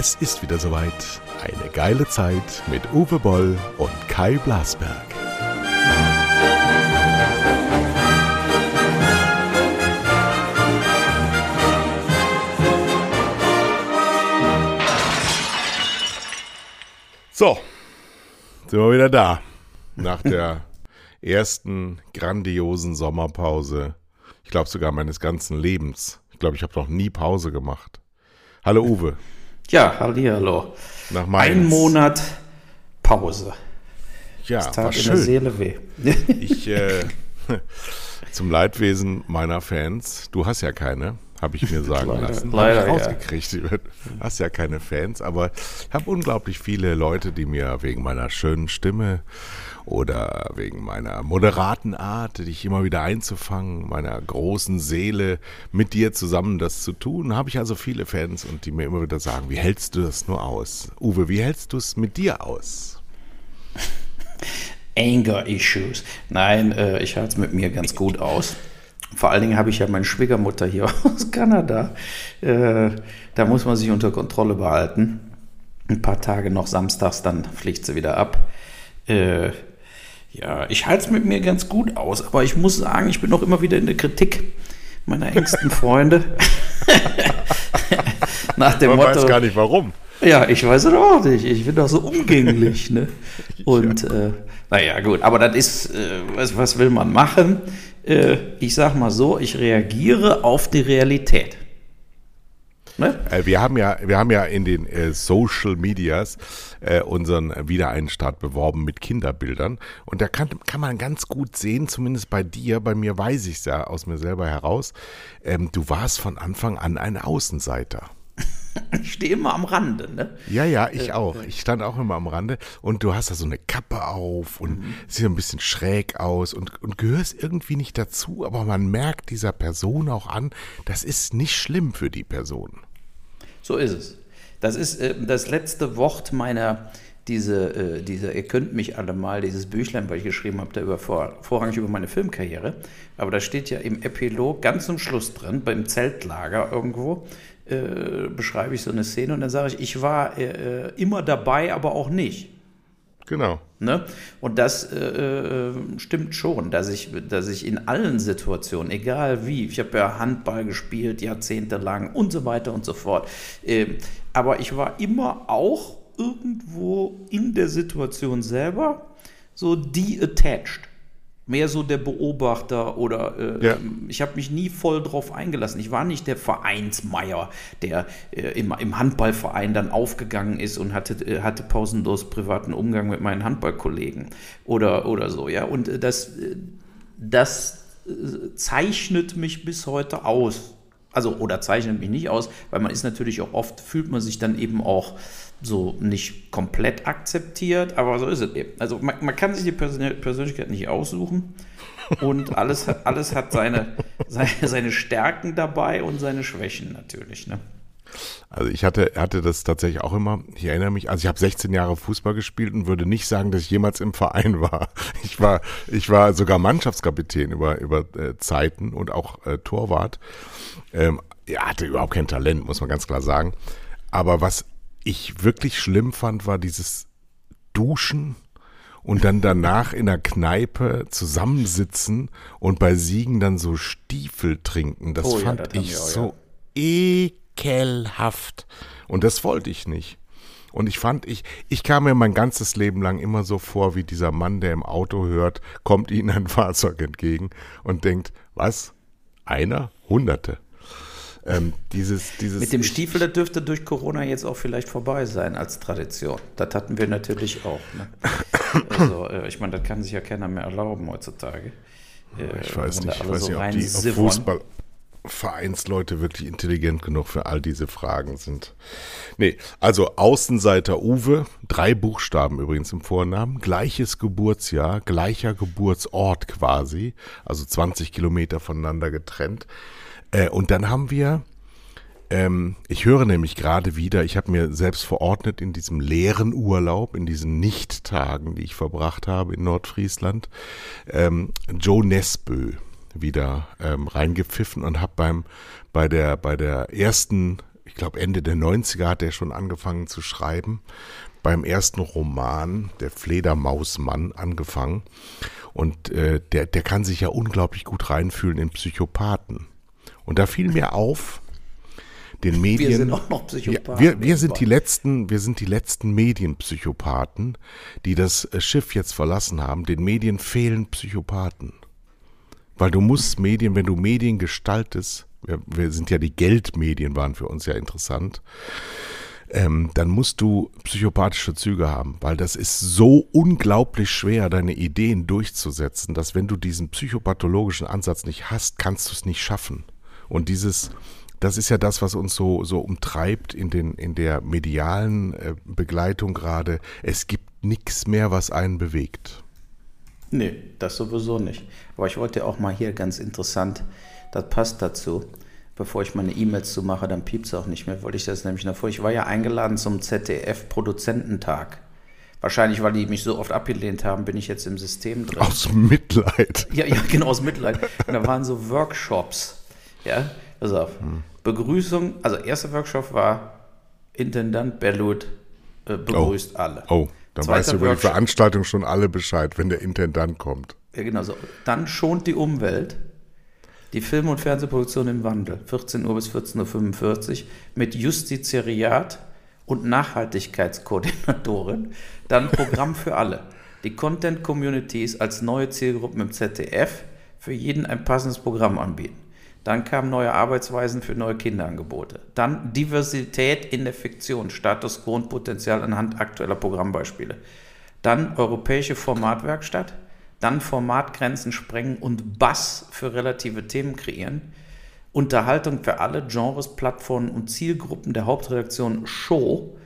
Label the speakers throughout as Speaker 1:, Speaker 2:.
Speaker 1: Es ist wieder soweit. Eine geile Zeit mit Uwe Boll und Kai Blasberg. So, sind wir wieder da. Nach der ersten grandiosen Sommerpause. Ich glaube sogar meines ganzen Lebens. Ich glaube, ich habe noch nie Pause gemacht. Hallo Uwe.
Speaker 2: Ja, hallo.
Speaker 1: Nach Mainz.
Speaker 2: Ein Monat Pause.
Speaker 1: Ja,
Speaker 2: Das tat
Speaker 1: war
Speaker 2: in der. Seele weh.
Speaker 1: Ich, äh, zum Leidwesen meiner Fans, du hast ja keine, habe ich mir sagen
Speaker 2: Leider-
Speaker 1: lassen.
Speaker 2: leider,
Speaker 1: ich
Speaker 2: ja.
Speaker 1: rausgekriegt. Du hast ja keine Fans, aber ich habe unglaublich viele Leute, die mir wegen meiner schönen Stimme oder wegen meiner moderaten Art, dich immer wieder einzufangen, meiner großen Seele, mit dir zusammen das zu tun, habe ich also viele Fans und die mir immer wieder sagen, wie hältst du das nur aus? Uwe, wie hältst du es mit dir aus?
Speaker 2: Anger Issues. Nein, äh, ich halte es mit mir ganz gut aus. Vor allen Dingen habe ich ja meine Schwiegermutter hier aus Kanada. Äh, da muss man sich unter Kontrolle behalten. Ein paar Tage noch samstags, dann fliegt sie wieder ab. Äh, ja, ich halte es mit mir ganz gut aus, aber ich muss sagen, ich bin noch immer wieder in der Kritik meiner engsten Freunde. Nach dem
Speaker 1: Man
Speaker 2: Motto,
Speaker 1: weiß gar nicht warum.
Speaker 2: ja, ich weiß es auch nicht. Ich bin doch so umgänglich. Ne? Und äh, naja, gut, aber das ist, äh, was, was will man machen? Äh, ich sag mal so, ich reagiere auf die Realität. Ne?
Speaker 1: Äh, Wir haben ja, wir haben ja in den äh, Social Medias äh, unseren Wiedereinstart beworben mit Kinderbildern. Und da kann, kann man ganz gut sehen, zumindest bei dir, bei mir weiß ich es ja aus mir selber heraus, ähm, du warst von Anfang an ein Außenseiter.
Speaker 2: Ich stehe immer am Rande. Ne?
Speaker 1: Ja, ja, ich auch. Ich stand auch immer am Rande und du hast da so eine Kappe auf und siehst ein bisschen schräg aus und, und gehörst irgendwie nicht dazu, aber man merkt dieser Person auch an, das ist nicht schlimm für die Person.
Speaker 2: So ist es. Das ist äh, das letzte Wort meiner, diese, äh, diese, ihr könnt mich alle mal, dieses Büchlein, was ich geschrieben habe, da über, vor, vorrangig über meine Filmkarriere. Aber da steht ja im Epilog ganz zum Schluss drin, beim Zeltlager irgendwo, äh, beschreibe ich so eine Szene und dann sage ich, ich war äh, äh, immer dabei, aber auch nicht.
Speaker 1: Genau.
Speaker 2: Ne? Und das äh, äh, stimmt schon, dass ich, dass ich in allen Situationen, egal wie, ich habe ja Handball gespielt, jahrzehntelang und so weiter und so fort, ähm, aber ich war immer auch irgendwo in der Situation selber so de-attached. Mehr so der Beobachter oder äh,
Speaker 1: Ja.
Speaker 2: ich habe mich nie voll drauf eingelassen. Ich war nicht der Vereinsmeier, der äh, im, im Handballverein dann aufgegangen ist und hatte, äh, hatte pausenlos privaten Umgang mit meinen Handballkollegen oder, oder so. Ja, und äh, das, äh, das äh, zeichnet mich bis heute aus. Also, oder zeichnet mich nicht aus, weil man ist natürlich auch oft, fühlt man sich dann eben auch so nicht komplett akzeptiert, aber so ist es eben. Also man, man kann sich die Persön Persönlichkeit nicht aussuchen und alles, hat- alles hat seine, seine, seine Stärken dabei und seine Schwächen natürlich. Ne?
Speaker 1: Also ich hatte, hatte das tatsächlich auch immer, ich erinnere mich, also ich habe 16 Jahre Fußball gespielt und würde nicht sagen, dass ich jemals im Verein war. Ich war, ich war sogar Mannschaftskapitän über, über äh, Zeiten und auch äh, Torwart. Ähm, ja, hatte überhaupt kein Talent, muss man ganz klar sagen. Aber was ich wirklich schlimm fand, war dieses Duschen und dann danach in der Kneipe zusammensitzen und bei Siegen dann so Stiefel trinken. Das
Speaker 2: Oh ja,
Speaker 1: fand
Speaker 2: das haben
Speaker 1: ich
Speaker 2: auch,
Speaker 1: so ekelhaft. Und das wollte ich nicht. Und ich fand, ich, ich kam mir mein ganzes Leben lang immer so vor, wie dieser Mann, der im Auto hört, kommt ihnen ein Fahrzeug entgegen und denkt, was? Einer? Hunderte. Ähm, dieses, dieses,
Speaker 2: Mit dem Stiefel, das dürfte durch Corona jetzt auch vielleicht vorbei sein als Tradition. Das hatten wir natürlich auch. Ne? Also, äh, ich meine, das kann sich ja keiner mehr erlauben heutzutage. Äh,
Speaker 1: Ich weiß
Speaker 2: da
Speaker 1: nicht, ich weiß
Speaker 2: so
Speaker 1: nicht, ob die
Speaker 2: siffern.
Speaker 1: Fußballvereinsleute wirklich intelligent genug für all diese Fragen sind. Nee, also Außenseiter Uwe, drei Buchstaben übrigens im Vornamen, gleiches Geburtsjahr, gleicher Geburtsort quasi, also 20 Kilometer voneinander getrennt. Äh, und dann haben wir ähm, ich höre nämlich gerade wieder, ich habe mir selbst verordnet in diesem leeren Urlaub, in diesen Nicht-Tagen, die ich verbracht habe in Nordfriesland, ähm, Joe Nesbö wieder ähm, reingepfiffen und habe beim bei der bei der ersten ich glaube Ende der 90er hat er schon angefangen zu schreiben. Beim ersten Roman, der Fledermausmann, angefangen. Und äh, der, der kann sich ja unglaublich gut reinfühlen in Psychopathen. Und da fiel mir auf, den Medien. Wir
Speaker 2: sind auch noch Psychopathen.
Speaker 1: Ja, wir, wir sind die letzten, wir sind die letzten Medienpsychopathen, die das äh, Schiff jetzt verlassen haben. Den Medien fehlen Psychopathen. Weil du musst Medien, wenn du Medien gestaltest, wir, wir sind ja die Geldmedien, waren für uns ja interessant, ähm, dann musst du psychopathische Züge haben, weil das ist so unglaublich schwer, deine Ideen durchzusetzen, dass wenn du diesen psychopathologischen Ansatz nicht hast, kannst du es nicht schaffen. Und dieses, das ist ja das, was uns so, so umtreibt in, den, in der medialen äh, Begleitung gerade. Es gibt nichts mehr, was einen bewegt.
Speaker 2: Nee, das sowieso nicht. Aber ich wollte auch mal hier ganz interessant, das passt dazu, bevor ich meine E-Mails zu mache, dann piept es auch nicht mehr, wollte ich das nämlich noch vor. Ich war ja eingeladen zum ZDF-Produzententag. Wahrscheinlich, weil die mich so oft abgelehnt haben, bin ich jetzt im System drin.
Speaker 1: Aus Mitleid.
Speaker 2: Ja, ja, genau, aus Mitleid. Und da waren so Workshops. Ja, pass auf. Hm. Begrüßung, also erster Workshop war Intendant Bellut äh, begrüßt
Speaker 1: oh.
Speaker 2: alle.
Speaker 1: Oh. Dann Zweiter weißt du über die Veranstaltung schon alle Bescheid, wenn der Intendant kommt.
Speaker 2: Ja, genau so. Dann schont die Umwelt. Die Film- und Fernsehproduktion im Wandel, 14 Uhr bis 14.45 Uhr, mit Justiziariat und Nachhaltigkeitskoordinatorin. Dann Programm für alle. Die Content Communities als neue Zielgruppen im ZDF für jeden ein passendes Programm anbieten. Dann kamen neue Arbeitsweisen für neue Kinderangebote. Dann Diversität in der Fiktion, Status quo und Potenzial anhand aktueller Programmbeispiele. Dann europäische Formatwerkstatt. Dann Formatgrenzen sprengen und Bass für relative Themen kreieren. Unterhaltung für alle Genres, Plattformen und Zielgruppen der Hauptredaktion Show.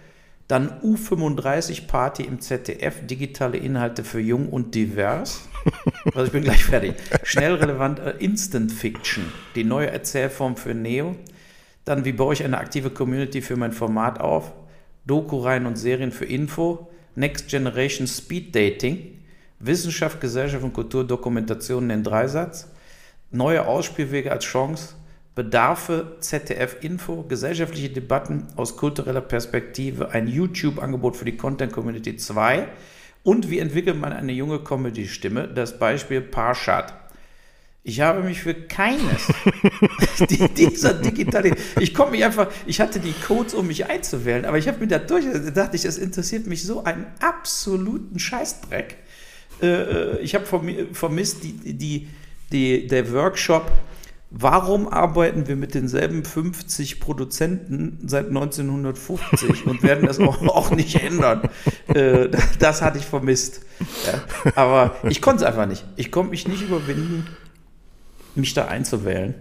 Speaker 2: Dann U35 Party im ZDF, digitale Inhalte für jung und divers. Also ich bin gleich fertig. Schnell relevant äh, Instant Fiction, die neue Erzählform für Neo. Dann, wie baue ich eine aktive Community für mein Format auf? Doku-Reihen und Serien für Info. Next Generation Speed Dating. Wissenschaft, Gesellschaft und Kultur, Dokumentationen in Dreisatz. Neue Ausspielwege als Chance. Bedarfe, ZDF Info, gesellschaftliche Debatten aus kultureller Perspektive, ein YouTube-Angebot für die Content Community 2 und wie entwickelt man eine junge Comedy-Stimme? Das Beispiel Parshad. Ich habe mich für keines dieser digitalen. Ich komme mich einfach, ich hatte die Codes, um mich einzuwählen, aber ich habe mir da durch, da dachte ich, das interessiert mich so einen absoluten Scheißdreck. Äh, äh, ich habe vermisst die, die, die, der Workshop Warum arbeiten wir mit denselben 50 Produzenten seit 1950 und werden das auch, auch nicht ändern? Äh, das hatte ich vermisst. Ja. Aber ich konnte es einfach nicht. Ich konnte mich nicht überwinden, mich da einzuwählen,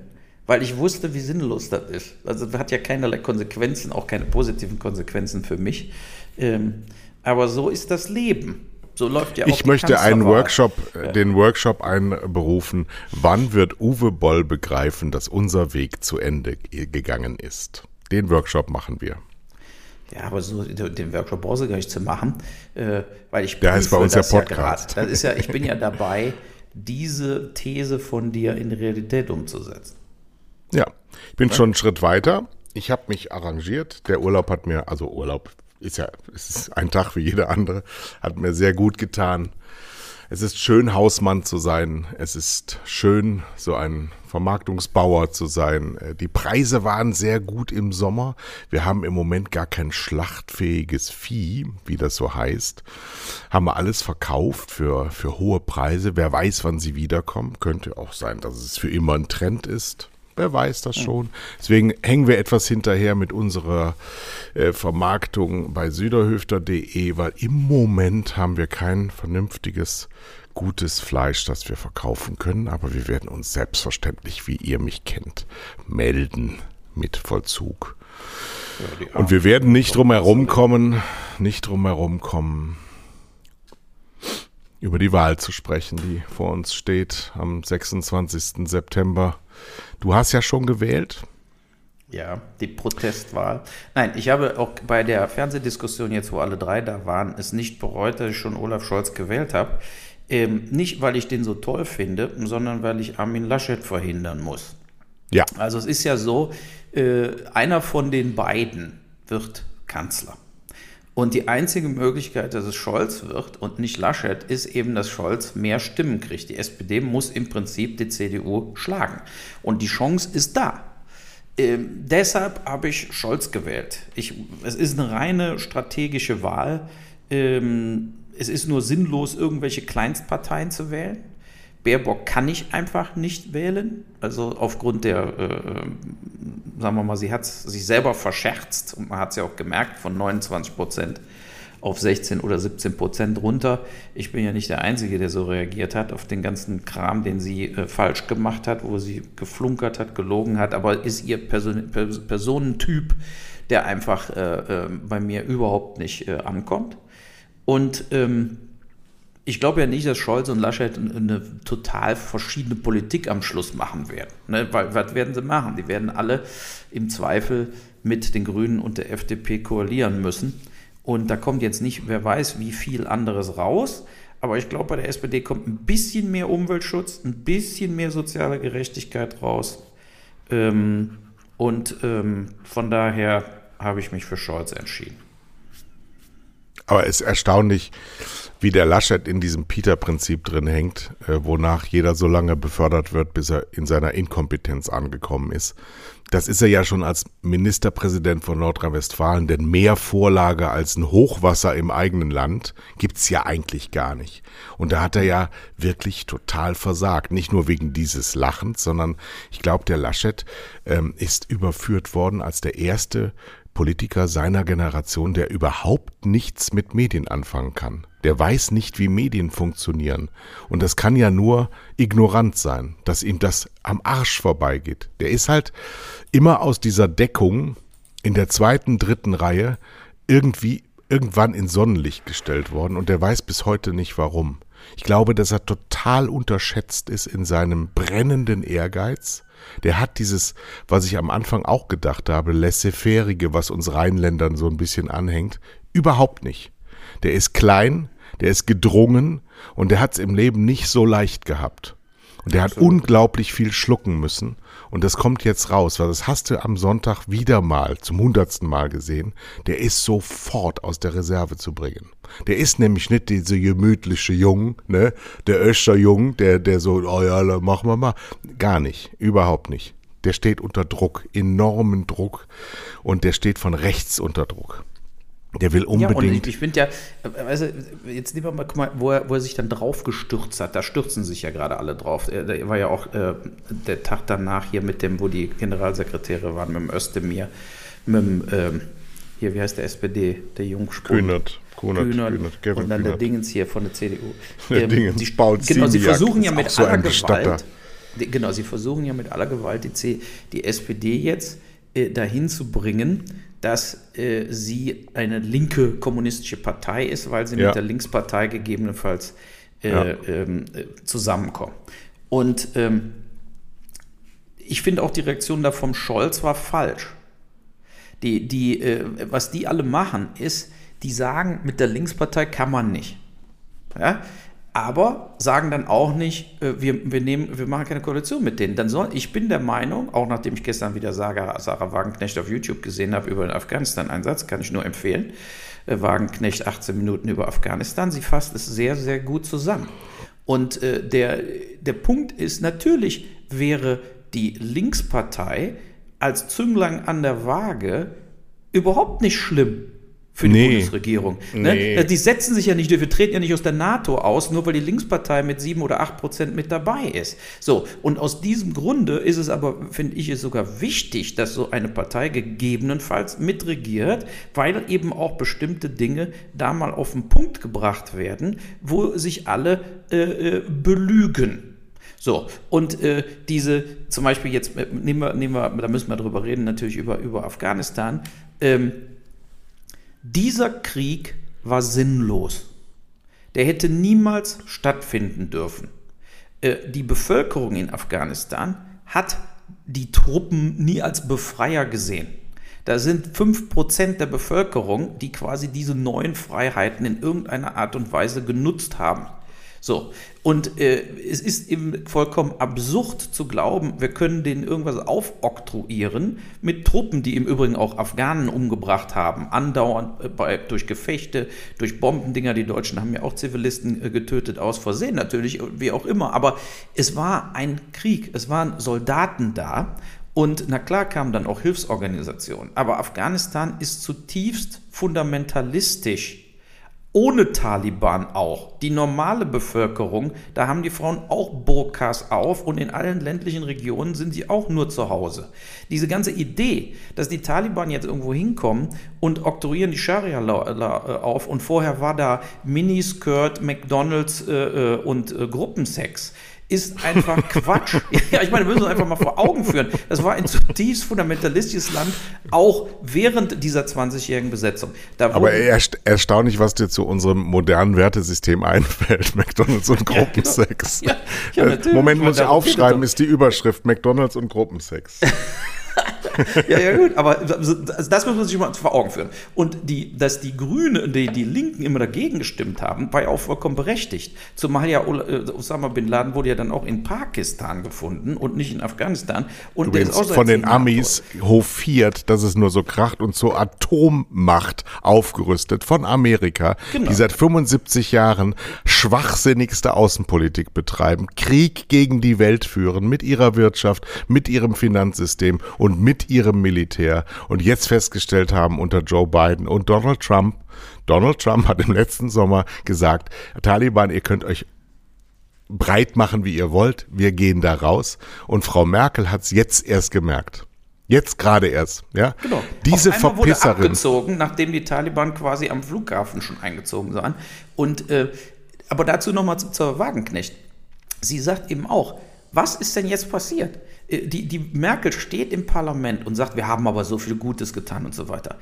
Speaker 2: weil ich wusste, wie sinnlos das ist. Also das hat ja keinerlei Konsequenzen, auch keine positiven Konsequenzen für mich. Ähm, aber so ist das Leben. So läuft ja auch
Speaker 1: Ich möchte einen Workshop, ja. den Workshop einberufen. Wann wird Uwe Boll begreifen, dass unser Weg zu Ende gegangen ist? Den Workshop machen wir.
Speaker 2: Ja, aber so den Workshop brauchst du gar nicht zu machen, äh, weil ich
Speaker 1: Der heißt bei uns ja Podcast.
Speaker 2: Ja das ist ja, ich bin ja dabei, diese These von dir in Realität umzusetzen.
Speaker 1: Ja, ich bin schon einen Schritt weiter. Ich habe mich arrangiert. Der Urlaub hat mir, also Urlaub, ist ja, es ist ein Tag wie jeder andere, hat mir sehr gut getan. Es ist schön, Hausmann zu sein. Es ist schön, so ein Vermarktungsbauer zu sein. Äh, die Preise waren sehr gut im Sommer. Wir haben im Moment gar kein schlachtfähiges Vieh, wie das so heißt. Haben wir alles verkauft für, für hohe Preise. Wer weiß, wann sie wiederkommen. Könnte auch sein, dass es für immer ein Trend ist. Wer weiß das schon. Deswegen hängen wir etwas hinterher mit unserer äh, Vermarktung bei süderhöfter.de, weil im Moment haben wir kein vernünftiges, gutes Fleisch, das wir verkaufen können. Aber wir werden uns selbstverständlich, wie ihr mich kennt, melden mit Vollzug. Ja, Und wir werden nicht drum herum kommen, nicht drum herum kommen, über die Wahl zu sprechen, die vor uns steht am 26. September. Du hast ja schon gewählt.
Speaker 2: Ja, die Protestwahl. Nein, ich habe auch bei der Fernsehdiskussion jetzt, wo alle drei da waren, es nicht bereut, dass ich schon Olaf Scholz gewählt habe. Ähm, nicht, weil ich den so toll finde, sondern weil ich Armin Laschet verhindern muss.
Speaker 1: Ja.
Speaker 2: Also es ist ja so, Äh, einer von den beiden wird Kanzler. Und die einzige Möglichkeit, dass es Scholz wird und nicht Laschet, ist eben, dass Scholz mehr Stimmen kriegt. Die SPD muss im Prinzip die CDU schlagen. Und die Chance ist da. Ähm, deshalb habe ich Scholz gewählt. Ich, es ist eine reine strategische Wahl. Ähm, es ist nur sinnlos, irgendwelche Kleinstparteien zu wählen. Baerbock kann ich einfach nicht wählen. Also aufgrund der, äh, äh sagen wir mal, sie hat sich selber verscherzt und man hat es ja auch gemerkt, von 29 Prozent auf 16 oder 17 Prozent runter. Ich bin ja nicht der Einzige, der so reagiert hat auf den ganzen Kram, den sie äh, falsch gemacht hat, wo sie geflunkert hat, gelogen hat, aber ist ihr Person Personentyp, der einfach äh, äh, bei mir überhaupt nicht äh, ankommt. Und ähm, ich glaube ja nicht, dass Scholz und Laschet eine total verschiedene Politik am Schluss machen werden. Ne? Weil, was werden sie machen? Die werden alle im Zweifel mit den Grünen und der FDP koalieren müssen. Und da kommt jetzt nicht, wer weiß, wie viel anderes raus. Aber ich glaube, bei der SPD kommt ein bisschen mehr Umweltschutz, ein bisschen mehr soziale Gerechtigkeit raus. Ähm, und ähm, von daher habe ich mich für Scholz entschieden.
Speaker 1: Aber es ist erstaunlich, wie der Laschet in diesem Peter-Prinzip drin hängt, äh, wonach jeder so lange befördert wird, bis er in seiner Inkompetenz angekommen ist. Das ist er ja schon als Ministerpräsident von Nordrhein-Westfalen, denn mehr Vorlage als ein Hochwasser im eigenen Land gibt's ja eigentlich gar nicht. Und da hat er ja wirklich total versagt. Nicht nur wegen dieses Lachens, sondern ich glaube, der Laschet ähm, ist überführt worden als der erste Politiker seiner Generation, der überhaupt nichts mit Medien anfangen kann. Der weiß nicht, wie Medien funktionieren. Und das kann ja nur ignorant sein, dass ihm das am Arsch vorbeigeht. Der ist halt immer aus dieser Deckung in der zweiten, dritten Reihe irgendwie irgendwann in Sonnenlicht gestellt worden und der weiß bis heute nicht warum. Ich glaube, dass er total unterschätzt ist in seinem brennenden Ehrgeiz der hat dieses, was ich am Anfang auch gedacht habe, laissez-faire, was uns Rheinländern so ein bisschen anhängt, überhaupt nicht. Der ist klein, der ist gedrungen und der hat es im Leben nicht so leicht gehabt. Und der hat unglaublich viel schlucken müssen. Und das kommt jetzt raus, weil das hast du am Sonntag wieder mal, zum hundertsten Mal gesehen. Der ist sofort aus der Reserve zu bringen. Der ist nämlich nicht diese gemütliche Jung, ne, der Öscher Jung, der, der so, oh ja, machen wir mal. Gar nicht, überhaupt nicht. Der steht unter Druck, enormen Druck. Und der steht von rechts unter Druck. Der will unbedingt. Ja, und
Speaker 2: ich, finde ja, also jetzt nehmen wir mal, guck mal, wo er, wo er sich dann drauf gestürzt hat. Da stürzen sich ja gerade alle drauf. Da war ja auch äh, der Tag danach hier mit dem, wo die Generalsekretäre waren, mit dem Özdemir, mit dem, äh, hier, wie heißt der SPD, der Jungspund?
Speaker 1: Kühnert. Kunert,
Speaker 2: Kühnert, Kühnert, Kevin und dann Kühnert. der Dingens hier von der CDU.
Speaker 1: Der ähm, Dingens,
Speaker 2: die, genau, sie versuchen ja mit so aller Gewalt, die, genau, sie versuchen ja mit aller Gewalt die, C, die SPD jetzt äh, dahin zu bringen, dass äh, sie eine linke kommunistische Partei ist, weil sie ja. mit der Linkspartei gegebenenfalls äh, ja. ähm, äh, zusammenkommen. Und ähm, ich finde auch die Reaktion da vom Scholz war falsch. Die, die, äh, was die alle machen, ist, die sagen, mit der Linkspartei kann man nicht. Ja? Aber sagen dann auch nicht, äh, wir, wir, nehmen, wir machen keine Koalition mit denen. Dann soll, ich bin der Meinung, auch nachdem ich gestern wieder Sarah, Sarah Wagenknecht auf YouTube gesehen habe über den Afghanistan-Einsatz, kann ich nur empfehlen. Äh, Wagenknecht 18 Minuten über Afghanistan. Sie fasst es sehr, sehr gut zusammen. Und äh, der, der Punkt ist, natürlich wäre die Linkspartei als Zünglein an der Waage überhaupt nicht schlimm für die nee. Bundesregierung. Ne? Nee. Die setzen sich ja nicht, wir treten ja nicht aus der NATO aus, nur weil die Linkspartei mit sieben oder acht Prozent mit dabei ist. So, und aus diesem Grunde ist es aber, finde ich, es sogar wichtig, dass so eine Partei gegebenenfalls mitregiert, weil eben auch bestimmte Dinge da mal auf den Punkt gebracht werden, wo sich alle äh, äh belügen. So, und äh, diese, zum Beispiel jetzt, äh, nehmen wir, nehmen wir, da müssen wir drüber reden, natürlich über, über Afghanistan. Ähm, dieser Krieg war sinnlos. Der hätte niemals stattfinden dürfen. Äh, die Bevölkerung in Afghanistan hat die Truppen nie als Befreier gesehen. Da sind 5% der Bevölkerung, die quasi diese neuen Freiheiten in irgendeiner Art und Weise genutzt haben. So, und äh, es ist eben vollkommen absurd zu glauben, wir können denen irgendwas aufoktroyieren mit Truppen, die im Übrigen auch Afghanen umgebracht haben, andauernd äh, bei, durch Gefechte, durch Bombendinger. Die Deutschen haben ja auch Zivilisten äh, getötet, aus Versehen natürlich, wie auch immer. Aber es war ein Krieg, es waren Soldaten da. Und na klar kamen dann auch Hilfsorganisationen. Aber Afghanistan ist zutiefst fundamentalistisch ohne Taliban auch. Die normale Bevölkerung, da haben die Frauen auch Burkas auf und in allen ländlichen Regionen sind sie auch nur zu Hause. Diese ganze Idee, dass die Taliban jetzt irgendwo hinkommen und oktroyieren die Scharia äh, auf und vorher war da Miniskirt, McDonalds äh, äh und äh, Gruppensex ist einfach Quatsch. ja, ich meine, wir müssen uns einfach mal vor Augen führen. Das war ein zutiefst fundamentalistisches Land, auch während dieser 20-jährigen Besetzung.
Speaker 1: Aber erst, erstaunlich, was dir zu unserem modernen Wertesystem einfällt. McDonalds und Gruppensex. Ja, genau. ja, ja, Moment, muss ich aufschreiben, ist die Überschrift McDonalds und Gruppensex.
Speaker 2: ja, ja, gut, aber das muss man sich mal vor Augen führen. Und die, dass die Grünen, die, die Linken immer dagegen gestimmt haben, war ja auch vollkommen berechtigt. Zumal ja äh, Osama Bin Laden wurde ja dann auch in Pakistan gefunden und nicht in Afghanistan. Und
Speaker 1: Übrigens der ist auch von den Amis hofiert, dass es nur so kracht und zur Atommacht aufgerüstet von Amerika, genau. die seit 75 Jahren schwachsinnigste Außenpolitik betreiben, Krieg gegen die Welt führen mit ihrer Wirtschaft, mit ihrem Finanzsystem und mit ihrem Militär und jetzt festgestellt haben unter Joe Biden und Donald Trump, Donald Trump hat im letzten Sommer gesagt, Taliban, ihr könnt euch breit machen, wie ihr wollt, wir gehen da raus. Und Frau Merkel hat es jetzt erst gemerkt. Jetzt gerade erst, ja. Genau. Diese Auf Verpisserin. Wurde
Speaker 2: abgezogen, nachdem die Taliban quasi am Flughafen schon eingezogen waren. Und äh, aber dazu nochmal zur Wagenknecht. Sie sagt eben auch, was ist denn jetzt passiert? Äh, die, die Merkel steht im Parlament und sagt, wir haben aber so viel Gutes getan und so weiter.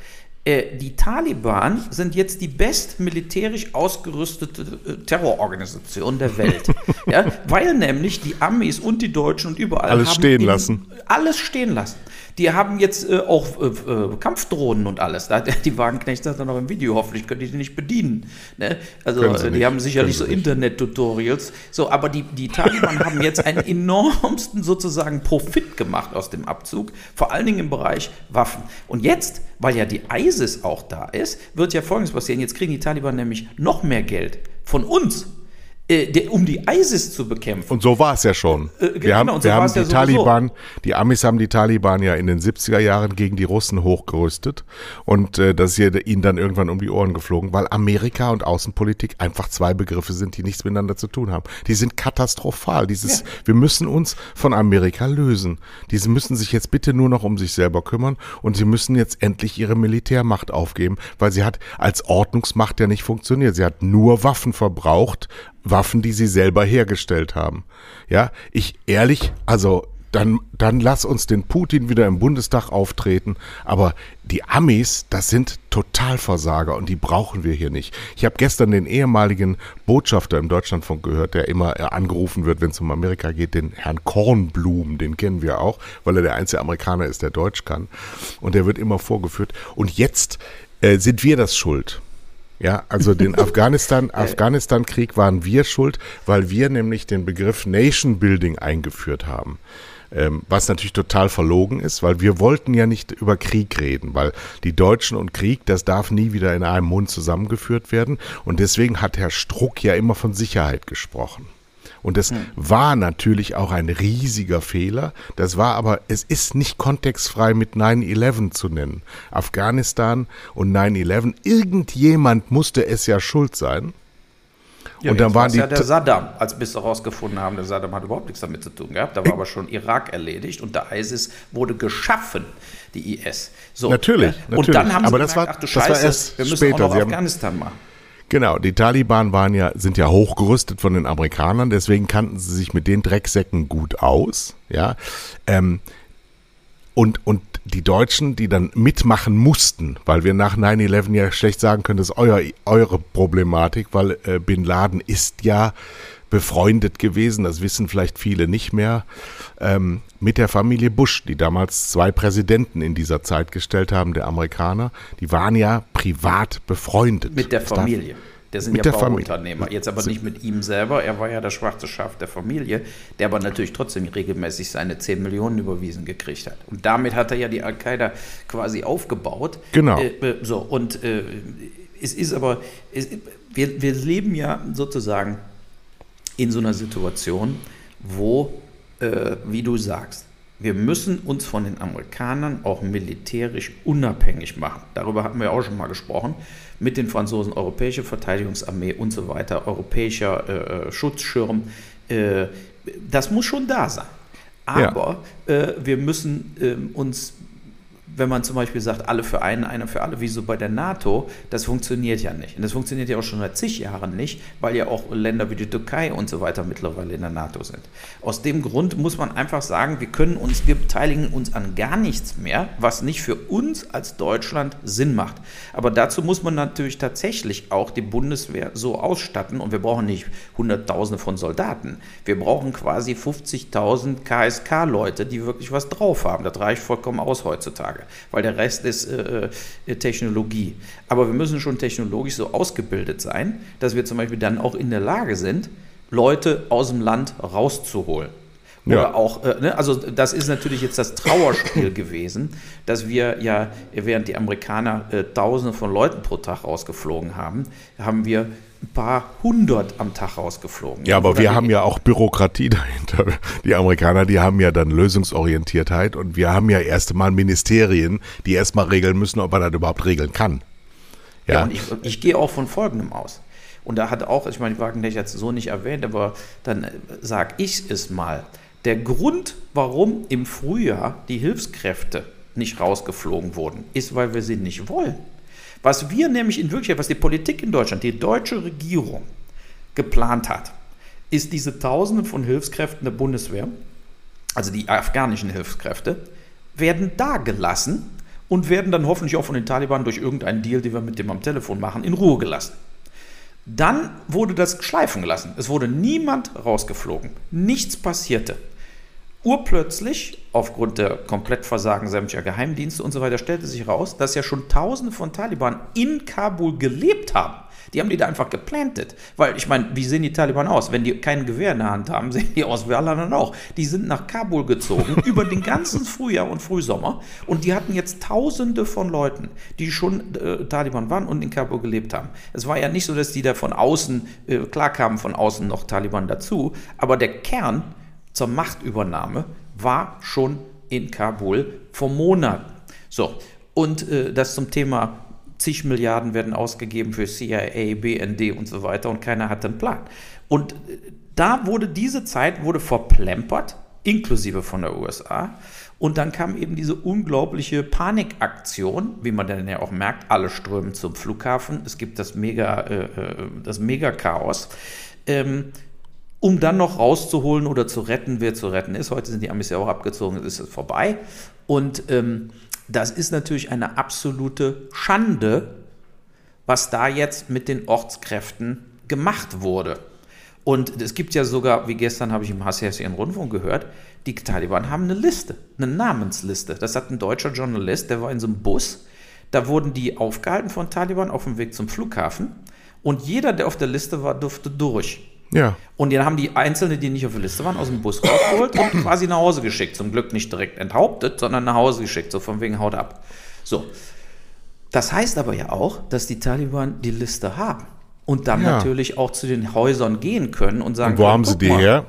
Speaker 2: Äh, die Taliban sind jetzt die best militärisch ausgerüstete äh, Terrororganisation der Welt. ja, weil nämlich die Amis und die Deutschen und überall
Speaker 1: alles stehen lassen.
Speaker 2: Alles stehen lassen. Die haben jetzt äh, auch äh, äh Kampfdrohnen und alles. Da, die Wagenknecht sagt dann noch im Video, hoffentlich können die die nicht bedienen. Ne? Also die nicht. haben sicherlich so Internet-Tutorials. So, aber die, die Taliban haben jetzt einen enormsten sozusagen Profit gemacht aus dem Abzug, vor allen Dingen im Bereich Waffen. Und jetzt, weil ja die ISIS auch da ist, wird ja Folgendes passieren. Jetzt kriegen die Taliban nämlich noch mehr Geld von uns äh, um die ISIS zu bekämpfen.
Speaker 1: Und so war es ja schon. Äh, wir genau, haben, so wir haben die ja Taliban, die Amis haben die Taliban ja in den 70er Jahren gegen die Russen hochgerüstet und äh, das ist ihnen dann irgendwann um die Ohren geflogen, weil Amerika und Außenpolitik einfach zwei Begriffe sind, die nichts miteinander zu tun haben. Die sind katastrophal. Dieses, ja. wir müssen uns von Amerika lösen. Diese müssen sich jetzt bitte nur noch um sich selber kümmern und sie müssen jetzt endlich ihre Militärmacht aufgeben, weil sie hat als Ordnungsmacht ja nicht funktioniert. Sie hat nur Waffen verbraucht, Waffen, die sie selber hergestellt haben. Ja, ich ehrlich, also dann, dann lass uns den Putin wieder im Bundestag auftreten. Aber die Amis, das sind Totalversager und die brauchen wir hier nicht. Ich habe gestern den ehemaligen Botschafter im Deutschlandfunk gehört, der immer äh, angerufen wird, wenn es um Amerika geht, den Herrn Kornblum, den kennen wir auch, weil er der einzige Amerikaner ist, der Deutsch kann. Und der wird immer vorgeführt. Und jetzt äh, sind wir das schuld. Ja, also den Afghanistan, Afghanistan-Krieg waren wir schuld, weil wir nämlich den Begriff Nation Building eingeführt haben. Ähm, was natürlich total verlogen ist, weil wir wollten ja nicht über Krieg reden, weil die Deutschen und Krieg, das darf nie wieder in einem Mund zusammengeführt werden. Und deswegen hat Herr Struck ja immer von Sicherheit gesprochen. Und das hm. war natürlich auch ein riesiger Fehler. Das war aber, es ist nicht kontextfrei mit 9-11 zu nennen. Afghanistan und 9-11, irgendjemand musste es ja schuld sein.
Speaker 2: Ja, und dann waren die. ja der Saddam, als wir herausgefunden haben, der Saddam hat überhaupt nichts damit zu tun gehabt. Da war aber schon Irak erledigt und der ISIS wurde geschaffen, die IS.
Speaker 1: So, natürlich, ja?
Speaker 2: Und dann haben
Speaker 1: aber
Speaker 2: sie
Speaker 1: das gemerkt,
Speaker 2: war, ach du Scheiße, wir müssen später. auch noch Afghanistan machen.
Speaker 1: Genau, die Taliban waren ja, sind ja hochgerüstet von den Amerikanern, deswegen kannten sie sich mit den Drecksäcken gut aus, ja. Ähm, und, und die Deutschen, die dann mitmachen mussten, weil wir nach 9-11 ja schlecht sagen können, das ist euer, eure Problematik, weil äh, Bin Laden ist ja befreundet gewesen, das wissen vielleicht viele nicht mehr, ähm, mit der Familie Bush, die damals zwei Präsidenten in dieser Zeit gestellt haben, der Amerikaner. Die waren ja privat befreundet.
Speaker 2: Mit der Familie. Der sind
Speaker 1: Mit
Speaker 2: ja
Speaker 1: der Familie.
Speaker 2: Bauunternehmer. Jetzt aber nicht mit ihm selber. Er war ja das schwarze Schaf der Familie, der aber natürlich trotzdem regelmäßig seine 10 Millionen überwiesen gekriegt hat. Und damit hat er ja die Al-Qaida quasi aufgebaut.
Speaker 1: Genau.
Speaker 2: Äh, äh, so, und äh, es ist aber, es, wir, wir leben ja sozusagen in so einer Situation, wo, äh, wie du sagst, wir müssen uns von den Amerikanern auch militärisch unabhängig machen. Darüber hatten wir auch schon mal gesprochen. Mit den Franzosen, europäische Verteidigungsarmee und so weiter, europäischer äh, äh Schutzschirm. Äh, das muss schon da sein. Aber ja. äh, wir müssen ähm, uns wenn man zum Beispiel sagt, alle für einen, einer für alle, wie so bei der NATO, das funktioniert ja nicht. Und das funktioniert ja auch schon seit zig Jahren nicht, weil ja auch Länder wie die Türkei und so weiter mittlerweile in der NATO sind. Aus dem Grund muss man einfach sagen, wir können uns, wir beteiligen uns an gar nichts mehr, was nicht für uns als Deutschland Sinn macht. Aber dazu muss man natürlich tatsächlich auch die Bundeswehr so ausstatten und wir brauchen nicht Hunderttausende von Soldaten. Wir brauchen quasi 50.000 KSK-Leute, die wirklich was drauf haben. Das reicht vollkommen aus heutzutage weil der Rest ist äh, äh, Technologie. Aber wir müssen schon technologisch so ausgebildet sein, dass wir zum Beispiel dann auch in der Lage sind, Leute aus dem Land rauszuholen. Oder ja. auch, äh, ne, also das ist natürlich jetzt das Trauerspiel gewesen, dass wir ja, während die Amerikaner äh, Tausende von Leuten pro Tag rausgeflogen haben, haben wir ein paar hundert am Tag rausgeflogen.
Speaker 1: Ja, aber wir haben ja auch Bürokratie dahinter. Die Amerikaner, die haben ja dann Lösungsorientiertheit und wir haben ja erst einmal Ministerien, die erstmal regeln müssen, ob man das überhaupt regeln kann.
Speaker 2: Ja, ja und ich, ich gehe auch von Folgendem aus. Und da hat auch, ich meine, ich Wagenknecht jetzt so nicht erwähnt, aber dann sage ich es mal. Der Grund, warum im Frühjahr die Hilfskräfte nicht rausgeflogen wurden, ist, weil wir sie nicht wollen. Was wir nämlich in Wirklichkeit, was die Politik in Deutschland, die deutsche Regierung geplant hat, ist diese Tausende von Hilfskräften der Bundeswehr, also die afghanischen Hilfskräfte, werden da gelassen und werden dann hoffentlich auch von den Taliban durch irgendeinen Deal, den wir mit dem am Telefon machen, in Ruhe gelassen. Dann wurde das schleifen gelassen. Es wurde niemand rausgeflogen. Nichts passierte. Urplötzlich, aufgrund der Komplettversagen sämtlicher Geheimdienste und so weiter, stellte sich heraus, dass ja schon Tausende von Taliban in Kabul gelebt haben. Die haben die da einfach geplantet. Weil, ich meine, wie sehen die Taliban aus? Wenn die kein Gewehr in der Hand haben, sehen die aus wie alle anderen auch. Die sind nach Kabul gezogen, über den ganzen Frühjahr und Frühsommer. Und die hatten jetzt Tausende von Leuten, die schon äh, Taliban waren und in Kabul gelebt haben. Es war ja nicht so, dass die da von außen, äh, klar kamen von außen noch Taliban dazu, aber der Kern zur Machtübernahme war schon in Kabul vor Monaten. So, und äh, das zum Thema zig Milliarden werden ausgegeben für CIA, BND und so weiter und keiner hat einen Plan. Und äh, da wurde diese Zeit wurde verplempert, inklusive von der USA. Und dann kam eben diese unglaubliche Panikaktion, wie man dann ja auch merkt, alle strömen zum Flughafen. Es gibt das Mega, äh, äh das Mega-Chaos. Ähm, um dann noch rauszuholen oder zu retten, wer zu retten ist. Heute sind die Amis ja auch abgezogen, es ist vorbei. Und ähm, das ist natürlich eine absolute Schande, was da jetzt mit den Ortskräften gemacht wurde. Und es gibt ja sogar, wie gestern habe ich im Hessianischen Rundfunk gehört, die Taliban haben eine Liste, eine Namensliste. Das hat ein deutscher Journalist, der war in so einem Bus. Da wurden die aufgehalten von Taliban auf dem Weg zum Flughafen. Und jeder, der auf der Liste war, durfte durch.
Speaker 1: Ja.
Speaker 2: Und dann haben die Einzelnen, die nicht auf der Liste waren, aus dem Bus rausgeholt und quasi nach Hause geschickt. Zum Glück nicht direkt enthauptet, sondern nach Hause geschickt, so von wegen Haut ab. So. Das heißt aber ja auch, dass die Taliban die Liste haben und dann ja. natürlich auch zu den Häusern gehen können und sagen,
Speaker 1: und wo haben sie die mal, her?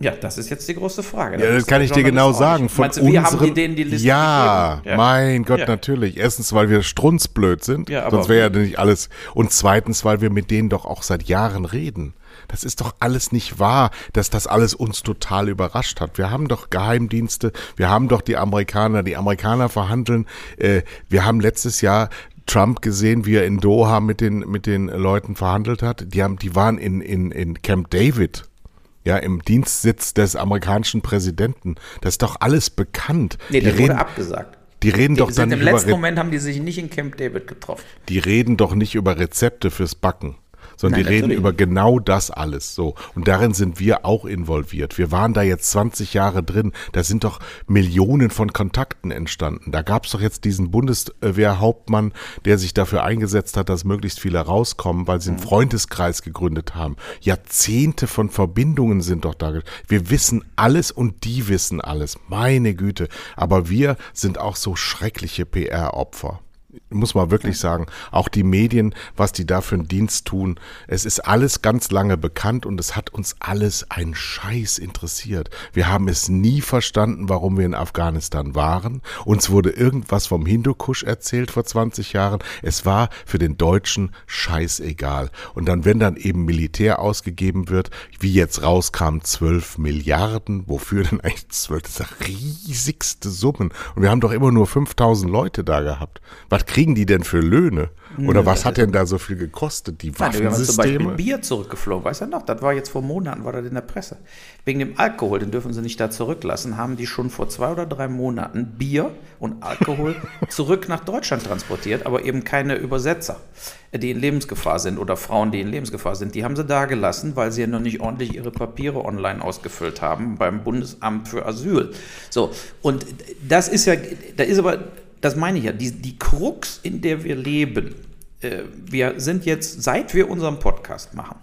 Speaker 2: Ja, das ist jetzt die große Frage.
Speaker 1: Ja, das kann ich dir genau sagen.
Speaker 2: Von Meinst du, wir haben die denen die Liste
Speaker 1: ja, ja, mein Gott, ja. natürlich. Erstens, weil wir strunzblöd sind, ja, sonst wäre ja nicht alles. Und zweitens, weil wir mit denen doch auch seit Jahren reden. Das ist doch alles nicht wahr, dass das alles uns total überrascht hat. Wir haben doch Geheimdienste, wir haben doch die Amerikaner, die Amerikaner verhandeln. Äh, wir haben letztes Jahr Trump gesehen, wie er in Doha mit den, mit den Leuten verhandelt hat. Die haben, die waren in, in, in Camp David. Ja, im Dienstsitz des amerikanischen Präsidenten. Das ist doch alles bekannt.
Speaker 2: Nee, der wurde abgesagt.
Speaker 1: Die reden
Speaker 2: die
Speaker 1: doch dann
Speaker 2: Im letzten Moment haben die sich nicht in Camp David getroffen.
Speaker 1: Die reden doch nicht über Rezepte fürs Backen sondern
Speaker 2: Nein,
Speaker 1: die reden über genau das alles so. Und darin sind wir auch involviert. Wir waren da jetzt 20 Jahre drin. Da sind doch Millionen von Kontakten entstanden. Da gab es doch jetzt diesen Bundeswehrhauptmann, der sich dafür eingesetzt hat, dass möglichst viele rauskommen, weil sie einen Freundeskreis gegründet haben. Jahrzehnte von Verbindungen sind doch da. Wir wissen alles und die wissen alles. Meine Güte. Aber wir sind auch so schreckliche PR-Opfer muss man wirklich sagen, auch die Medien, was die da für einen Dienst tun, es ist alles ganz lange bekannt und es hat uns alles ein Scheiß interessiert. Wir haben es nie verstanden, warum wir in Afghanistan waren. Uns wurde irgendwas vom Hindukusch erzählt vor 20 Jahren. Es war für den Deutschen scheißegal. Und dann, wenn dann eben Militär ausgegeben wird, wie jetzt rauskam, 12 Milliarden, wofür denn eigentlich 12? Das sind riesigste Summen. Und wir haben doch immer nur 5000 Leute da gehabt. Was kriegen die denn für Löhne? Oder was hat denn da so viel gekostet? Die
Speaker 2: wir haben zum Beispiel
Speaker 1: Waffensysteme?
Speaker 2: Bier zurückgeflogen, weißt du noch? Das war jetzt vor Monaten, war das in der Presse. Wegen dem Alkohol, den dürfen sie nicht da zurücklassen, haben die schon vor zwei oder drei Monaten Bier und Alkohol zurück nach Deutschland transportiert, aber eben keine Übersetzer, die in Lebensgefahr sind oder Frauen, die in Lebensgefahr sind. Die haben sie da gelassen, weil sie ja noch nicht ordentlich ihre Papiere online ausgefüllt haben beim Bundesamt für Asyl. So, und das ist ja, da ist aber, das meine ich ja, die, die Krux, in der wir leben, äh, wir sind jetzt, seit wir unseren Podcast machen,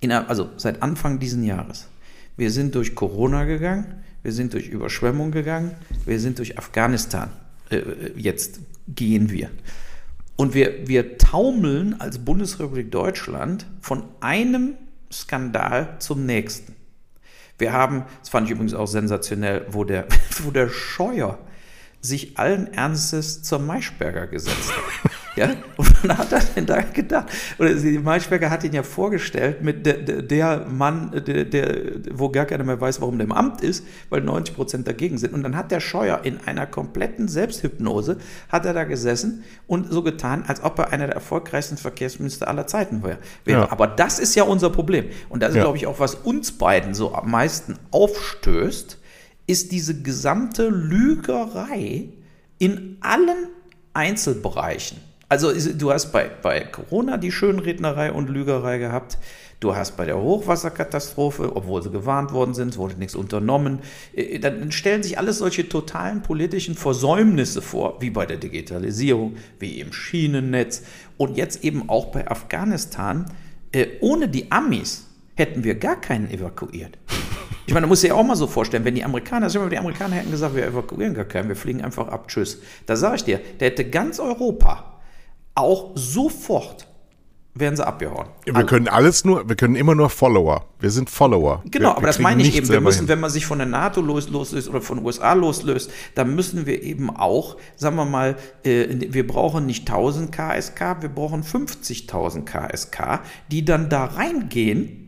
Speaker 2: in also seit Anfang diesen Jahres, wir sind durch Corona gegangen, wir sind durch Überschwemmung gegangen, wir sind durch Afghanistan, äh, jetzt gehen wir. Und wir, wir taumeln als Bundesrepublik Deutschland von einem Skandal zum nächsten. Wir haben, das fand ich übrigens auch sensationell, wo der, wo der Scheuer sich allen Ernstes zur Maischberger gesetzt hat. Ja, und dann hat er denn da gedacht, oder die Maischberger hat ihn ja vorgestellt mit der, der, der Mann, der, der, wo gar keiner mehr weiß, warum der im Amt ist, weil 90 Prozent dagegen sind. Und dann hat der Scheuer in einer kompletten Selbsthypnose, hat er da gesessen und so getan, als ob er einer der erfolgreichsten Verkehrsminister aller Zeiten wäre.
Speaker 1: Ja.
Speaker 2: Aber das ist ja unser Problem. Und das ist,
Speaker 1: Ja.
Speaker 2: glaube ich, auch, was uns beiden so am meisten aufstößt, ist diese gesamte Lügerei in allen Einzelbereichen. Also du hast bei, bei Corona die Schönrednerei und Lügerei gehabt. Du hast bei der Hochwasserkatastrophe, obwohl sie gewarnt worden sind, wurde nichts unternommen. Äh, Dann stellen sich alles solche totalen politischen Versäumnisse vor, wie bei der Digitalisierung, wie im Schienennetz und jetzt eben auch bei Afghanistan. Äh, Ohne die Amis hätten wir gar keinen evakuiert. Ich meine, da muss ich ja auch mal so vorstellen, wenn die Amerikaner, wir mal, die Amerikaner hätten gesagt, wir evakuieren gar keinen, wir fliegen einfach ab, tschüss. Da sage ich dir, der hätte ganz Europa auch sofort, wären sie abgehauen.
Speaker 1: Wir können alles nur, wir können immer nur Follower. Wir sind Follower.
Speaker 2: Genau,
Speaker 1: wir,
Speaker 2: aber das meine ich eben. Wir müssen,
Speaker 1: hin.
Speaker 2: wenn man sich von der NATO los, loslöst oder von den USA loslöst, dann müssen wir eben auch, sagen wir mal, äh, wir brauchen nicht 1000 KSK, wir brauchen 50.000 KSK, die dann da reingehen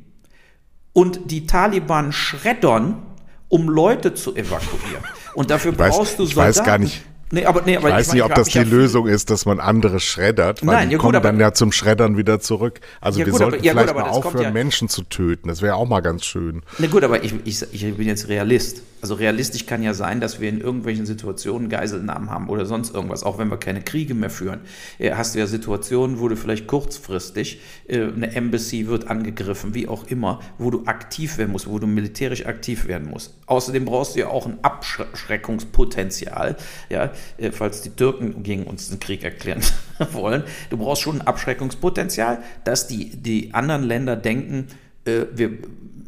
Speaker 2: und die Taliban schreddern, um Leute zu evakuieren. Und dafür
Speaker 1: weiß-
Speaker 2: brauchst du
Speaker 1: ich weiß
Speaker 2: Soldaten.
Speaker 1: gar nicht-
Speaker 2: Nee, aber, nee, aber
Speaker 1: Ich weiß
Speaker 2: meine,
Speaker 1: nicht, ob das die
Speaker 2: ja
Speaker 1: Lösung ist, dass man andere schreddert, weil
Speaker 2: Nein,
Speaker 1: die
Speaker 2: ja gut,
Speaker 1: kommen
Speaker 2: aber-
Speaker 1: dann ja zum Schreddern wieder zurück. Also
Speaker 2: Ja
Speaker 1: wir
Speaker 2: gut, aber-
Speaker 1: sollten
Speaker 2: ja gut,
Speaker 1: vielleicht
Speaker 2: aber
Speaker 1: mal aufhören,
Speaker 2: ja-
Speaker 1: Menschen zu töten. Das wäre auch mal ganz schön.
Speaker 2: Na gut, aber ich, ich, ich bin jetzt Realist. Also realistisch kann ja sein, dass wir in irgendwelchen Situationen Geiselnahmen haben oder sonst irgendwas, auch wenn wir keine Kriege mehr führen. Äh, Hast du ja Situationen, wo du vielleicht kurzfristig äh, eine Embassy wird angegriffen, wie auch immer, wo du aktiv werden musst, wo du militärisch aktiv werden musst. Außerdem brauchst du ja auch ein Abschreckungspotenzial, ja, falls die Türken gegen uns den Krieg erklären wollen. Du brauchst schon ein Abschreckungspotenzial, dass die, die anderen Länder denken, äh, wir,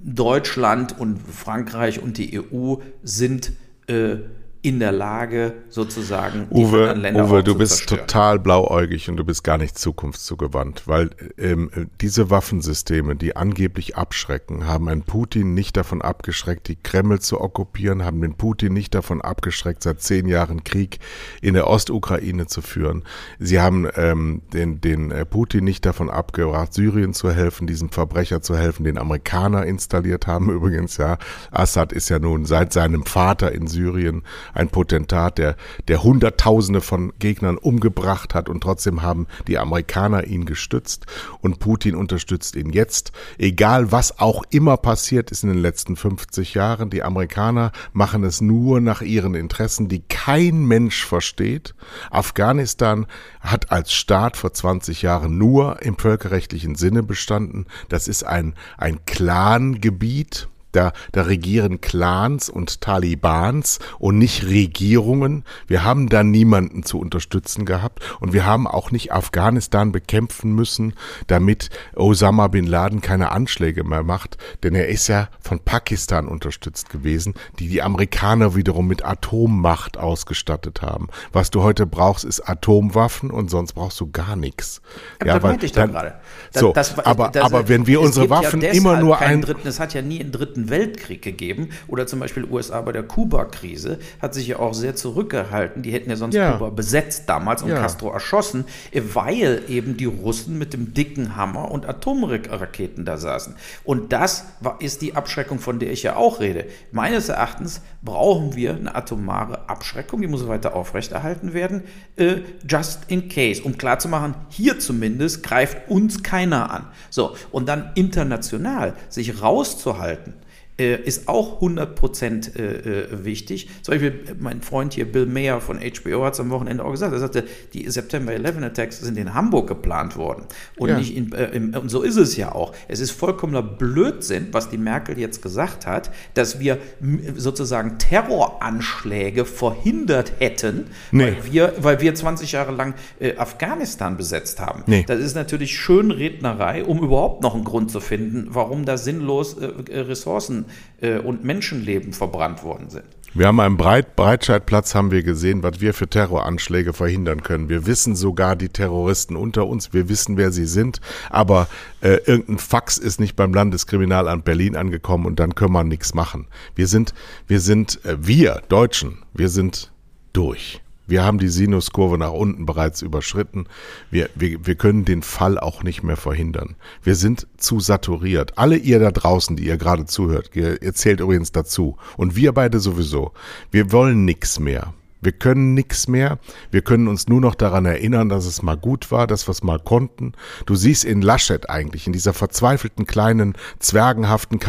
Speaker 2: Deutschland und Frankreich und die EU sind äh, in der Lage, sozusagen
Speaker 1: Uwe, Uwe du bist
Speaker 2: zerstören.
Speaker 1: total blauäugig und du bist gar nicht zukunftszugewandt, weil ähm, diese Waffensysteme, die angeblich abschrecken, haben einen Putin nicht davon abgeschreckt, die Kreml zu okkupieren, haben den Putin nicht davon abgeschreckt, seit zehn Jahren Krieg in der Ostukraine zu führen. Sie haben ähm, den, den äh, Putin nicht davon abgebracht, Syrien zu helfen, diesem Verbrecher zu helfen, den Amerikaner installiert haben übrigens, ja. Assad ist ja nun seit seinem Vater in Syrien. Ein Potentat, der, der Hunderttausende von Gegnern umgebracht hat und trotzdem haben die Amerikaner ihn gestützt und Putin unterstützt ihn jetzt. Egal was auch immer passiert ist in den letzten 50 Jahren, die Amerikaner machen es nur nach ihren Interessen, die kein Mensch versteht. Afghanistan hat als Staat vor 20 Jahren nur im völkerrechtlichen Sinne bestanden. Das ist ein, ein Clan-Gebiet da, da regieren Clans und Talibans und nicht Regierungen. Wir haben da niemanden zu unterstützen gehabt und wir haben auch nicht Afghanistan bekämpfen müssen, damit Osama bin Laden keine Anschläge mehr macht, denn er ist ja von Pakistan unterstützt gewesen, die die Amerikaner wiederum mit Atommacht ausgestattet haben. Was du heute brauchst, ist Atomwaffen und sonst brauchst du gar nichts.
Speaker 2: Ja, ja weil, ich dann, gerade.
Speaker 1: so, das, aber, das, aber wenn wir unsere Waffen ja immer nur ein...
Speaker 2: Dritten, es hat ja nie einen dritten Weltkrieg gegeben. Oder zum Beispiel USA bei der Kuba-Krise hat sich ja auch sehr zurückgehalten. Die hätten ja sonst ja. Kuba besetzt damals und ja. Castro erschossen, weil eben die Russen mit dem dicken Hammer und Atomraketen da saßen. Und das war, ist die Abschreckung, von der ich ja auch rede. Meines Erachtens brauchen wir eine atomare Abschreckung, die muss weiter aufrechterhalten werden, äh, just in case, um klarzumachen, hier zumindest greift uns keiner an. So, und dann international sich rauszuhalten ist auch 100% äh, äh, wichtig. Zum Beispiel mein Freund hier, Bill Mayer von HBO, hat es am Wochenende auch gesagt. Er sagte, die September 11 Attacks sind in Hamburg geplant worden. Und, ja. nicht in, äh, im, und so ist es ja auch. Es ist vollkommener Blödsinn, was die Merkel jetzt gesagt hat, dass wir sozusagen Terroranschläge verhindert hätten, nee. weil, wir, weil wir 20 Jahre lang äh, Afghanistan besetzt haben. Nee. Das ist natürlich Schönrednerei, um überhaupt noch einen Grund zu finden, warum da sinnlos äh, Äh, und Menschenleben verbrannt worden sind.
Speaker 1: Wir haben am Breit Breitscheidplatz haben wir gesehen, was wir für Terroranschläge verhindern können. Wir wissen sogar die Terroristen unter uns, wir wissen, wer sie sind, aber äh, irgendein Fax ist nicht beim Landeskriminalamt Berlin angekommen und dann können wir nichts machen. Wir sind, wir sind, äh, wir Deutschen, wir sind durch. Wir haben die Sinuskurve nach unten bereits überschritten. Wir, wir, wir können den Fall auch nicht mehr verhindern. Wir sind zu saturiert. Alle ihr da draußen, die ihr gerade zuhört, ihr, ihr zählt übrigens dazu. Und wir beide sowieso. Wir wollen nichts mehr. Wir können nichts mehr. Wir können uns nur noch daran erinnern, dass es mal gut war, dass wir es mal konnten. Du siehst in Laschet eigentlich, in dieser verzweifelten kleinen, zwergenhaften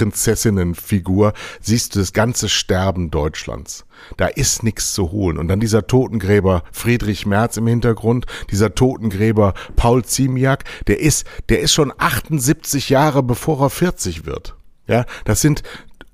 Speaker 1: Karnevalsprinzessinnenfigur, siehst du das ganze Sterben Deutschlands. Da ist nichts zu holen. Und dann dieser Totengräber Friedrich Merz im Hintergrund, dieser Totengräber Paul Ziemiak, der ist, der ist schon 78 Jahre bevor er 40 wird. Ja, das sind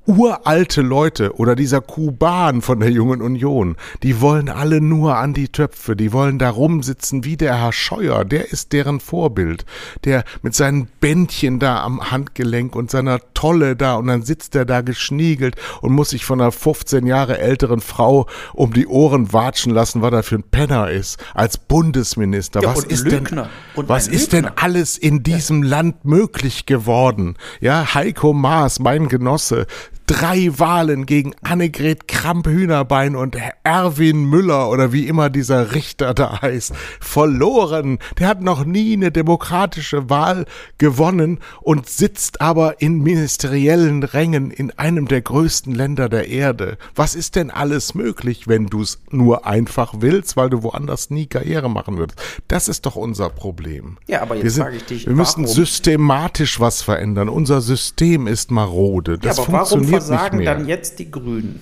Speaker 1: uralte Leute oder dieser Kuban von der Jungen Union, die wollen alle nur an die Töpfe, die wollen da rumsitzen wie der Herr Scheuer, der ist deren Vorbild, der mit seinen Bändchen da am Handgelenk und seiner Tolle da und dann sitzt er da geschniegelt und muss sich von einer 15 Jahre älteren Frau um die Ohren watschen lassen, was er für ein Penner ist, als Bundesminister. Ja, was ist Lügner. denn, was ist denn alles in diesem ja. Land möglich geworden? Ja, Heiko Maas, mein Genosse, drei Wahlen gegen Annegret Kramp-Hühnerbein und Erwin Müller oder wie immer dieser Richter da heißt, verloren. Der hat noch nie eine demokratische Wahl gewonnen und sitzt aber in ministeriellen Rängen in einem der größten Länder der Erde. Was ist denn alles möglich, wenn du es nur einfach willst, weil du woanders nie Karriere machen würdest? Das ist doch unser Problem.
Speaker 2: Ja, aber jetzt frage ich dich,
Speaker 1: wir müssen systematisch was verändern. Unser System ist marode. Das ja, funktioniert
Speaker 2: versagen dann jetzt die Grünen?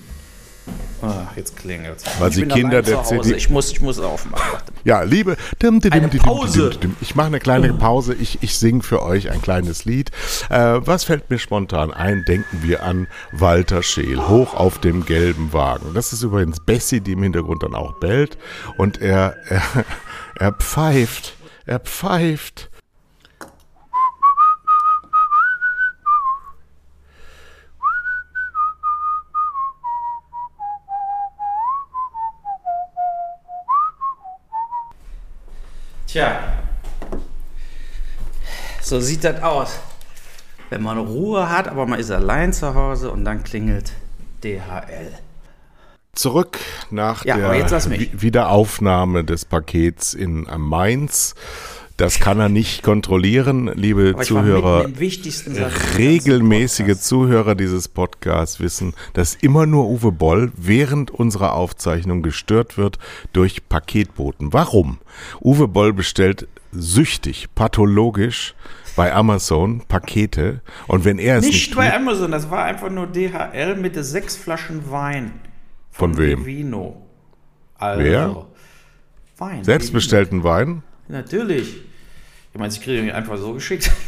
Speaker 2: Ach, jetzt klingelt
Speaker 1: Weil ich sie Kinder der CDU.
Speaker 2: Ich muss, ich muss aufmachen.
Speaker 1: Ja, liebe.
Speaker 2: Dim, dim, eine Pause.
Speaker 1: Dim, ich mache eine kleine Pause. Ich, ich singe für euch ein kleines Lied. Äh, was fällt mir spontan ein? Denken wir an Walter Scheel, hoch auf dem gelben Wagen. Das ist übrigens Bessie, die im Hintergrund dann auch bellt. Und er, er, er pfeift. Er pfeift.
Speaker 2: Tja, so sieht das aus. Wenn man Ruhe hat, aber man ist allein zu Hause und dann klingelt DHL.
Speaker 1: Zurück nach ja, der Wiederaufnahme des Pakets in Mainz. Das kann er nicht kontrollieren, liebe Zuhörer. Regelmäßige. Zuhörer dieses Podcasts wissen, dass immer nur Uwe Boll während unserer Aufzeichnung gestört wird durch Paketboten. Warum? Uwe Boll bestellt süchtig, pathologisch bei Amazon Pakete und wenn er es nicht,
Speaker 2: Nicht bei
Speaker 1: tut,
Speaker 2: Amazon, das war einfach nur DHL mit sechs Flaschen Wein.
Speaker 1: Von wem?
Speaker 2: Vino. Also,
Speaker 1: Wer?
Speaker 2: Wein.
Speaker 1: selbst bestellten Wein.
Speaker 2: Natürlich. Ich meine, sie kriegen ihn einfach so geschickt.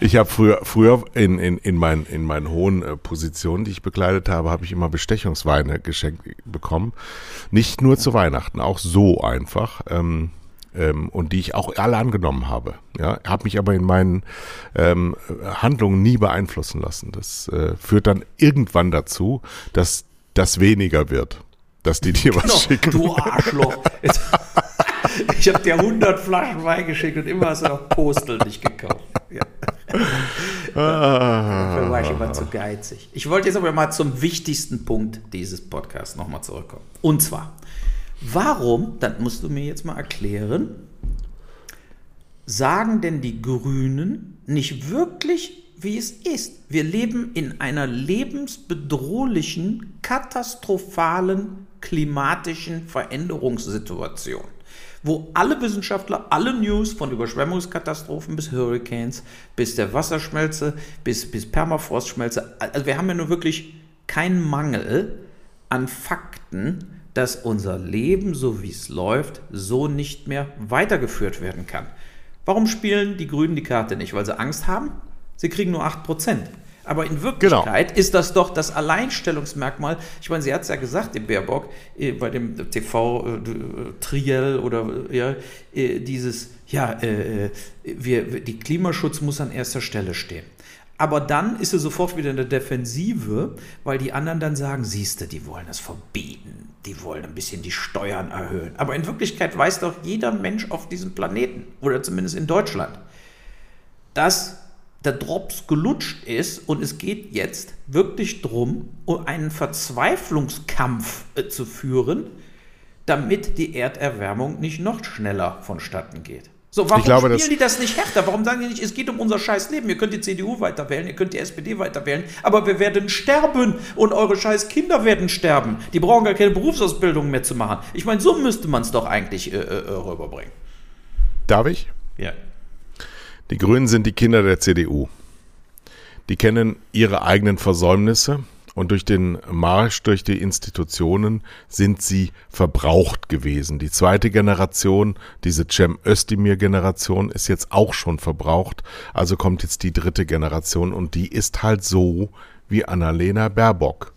Speaker 1: Ich habe früher, früher in, in, in, mein, in meinen hohen äh, Positionen, die ich bekleidet habe, habe ich immer Bestechungsweine geschenkt bekommen. Nicht nur zu Weihnachten, auch so einfach. Ähm, ähm, und die ich auch alle angenommen habe. Ja, habe mich aber in meinen ähm, Handlungen nie beeinflussen lassen. Das äh, führt dann irgendwann dazu, dass das weniger wird, dass die dir was
Speaker 2: Genau,
Speaker 1: schicken.
Speaker 2: du Arschloch. Ich habe dir 100 Flaschen Wein geschickt und immer hast du noch Postel nicht gekauft. Ja. Dafür war ich immer zu geizig. Ich wollte jetzt aber mal zum wichtigsten Punkt dieses Podcasts nochmal zurückkommen. Und zwar, warum, das musst du mir jetzt mal erklären, sagen denn die Grünen nicht wirklich, wie es ist? Wir leben in einer lebensbedrohlichen, katastrophalen klimatischen Veränderungssituation, wo alle Wissenschaftler, alle News von Überschwemmungskatastrophen bis Hurricanes, bis der Wasserschmelze, bis, bis Permafrostschmelze, also wir haben ja nur wirklich keinen Mangel an Fakten, dass unser Leben, so wie es läuft, so nicht mehr weitergeführt werden kann. Warum spielen die Grünen die Karte nicht? Weil sie Angst haben? Sie kriegen nur 8%. Aber in Wirklichkeit ist das doch das Alleinstellungsmerkmal. Ich meine, sie hat es ja gesagt, die Baerbock, äh, bei dem TV-Triell oder äh, ja, äh, dieses, ja, äh, wir, die Klimaschutz muss an erster Stelle stehen. Aber dann ist sie sofort wieder in der Defensive, weil die anderen dann sagen, siehste, die wollen das verbieten, die wollen ein bisschen die Steuern erhöhen. Aber in Wirklichkeit weiß doch jeder Mensch auf diesem Planeten, oder zumindest in Deutschland, dass der Drops gelutscht ist und es geht jetzt wirklich darum, um einen Verzweiflungskampf äh, zu führen, damit die Erderwärmung nicht noch schneller vonstatten geht. So, warum
Speaker 1: glaube,
Speaker 2: spielen die das nicht härter? Warum sagen die nicht, es geht um unser scheiß Leben? Ihr könnt die CDU weiter wählen, ihr könnt die SPD weiter wählen, aber wir werden sterben und eure scheiß Kinder werden sterben. Die brauchen gar keine Berufsausbildung mehr zu machen. Ich meine, so müsste man es doch eigentlich äh, äh, rüberbringen.
Speaker 1: Darf ich?
Speaker 2: Ja.
Speaker 1: Die Grünen sind die Kinder der CDU. Die kennen ihre eigenen Versäumnisse und durch den Marsch durch die Institutionen sind sie verbraucht gewesen. Die zweite Generation, diese Cem Özdemir-Generation, ist jetzt auch schon verbraucht. Also kommt jetzt die dritte Generation und die ist halt so wie Annalena Baerbock.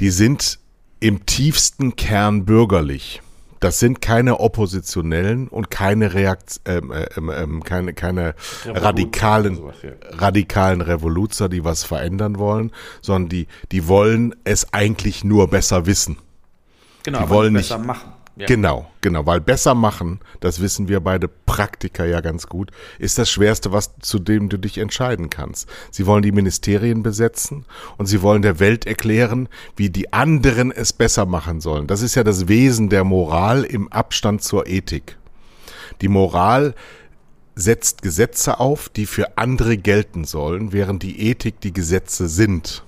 Speaker 1: Die sind im tiefsten Kern bürgerlich. Das sind keine Oppositionellen und keine Reakt ähm, ähm, ähm, keine, keine radikalen,
Speaker 2: sowas, ja.
Speaker 1: radikalen Revoluzer, die was verändern wollen, sondern die, die wollen es eigentlich nur besser wissen.
Speaker 2: Genau,
Speaker 1: Die wollen
Speaker 2: besser
Speaker 1: nicht-
Speaker 2: machen.
Speaker 1: Genau, genau, weil besser machen, das wissen wir beide Praktiker ja ganz gut, ist das Schwerste, was zu dem du dich entscheiden kannst. Sie wollen die Ministerien besetzen und sie wollen der Welt erklären, wie die anderen es besser machen sollen. Das ist ja das Wesen der Moral im Abstand zur Ethik. Die Moral setzt Gesetze auf, die für andere gelten sollen, während die Ethik die Gesetze sind.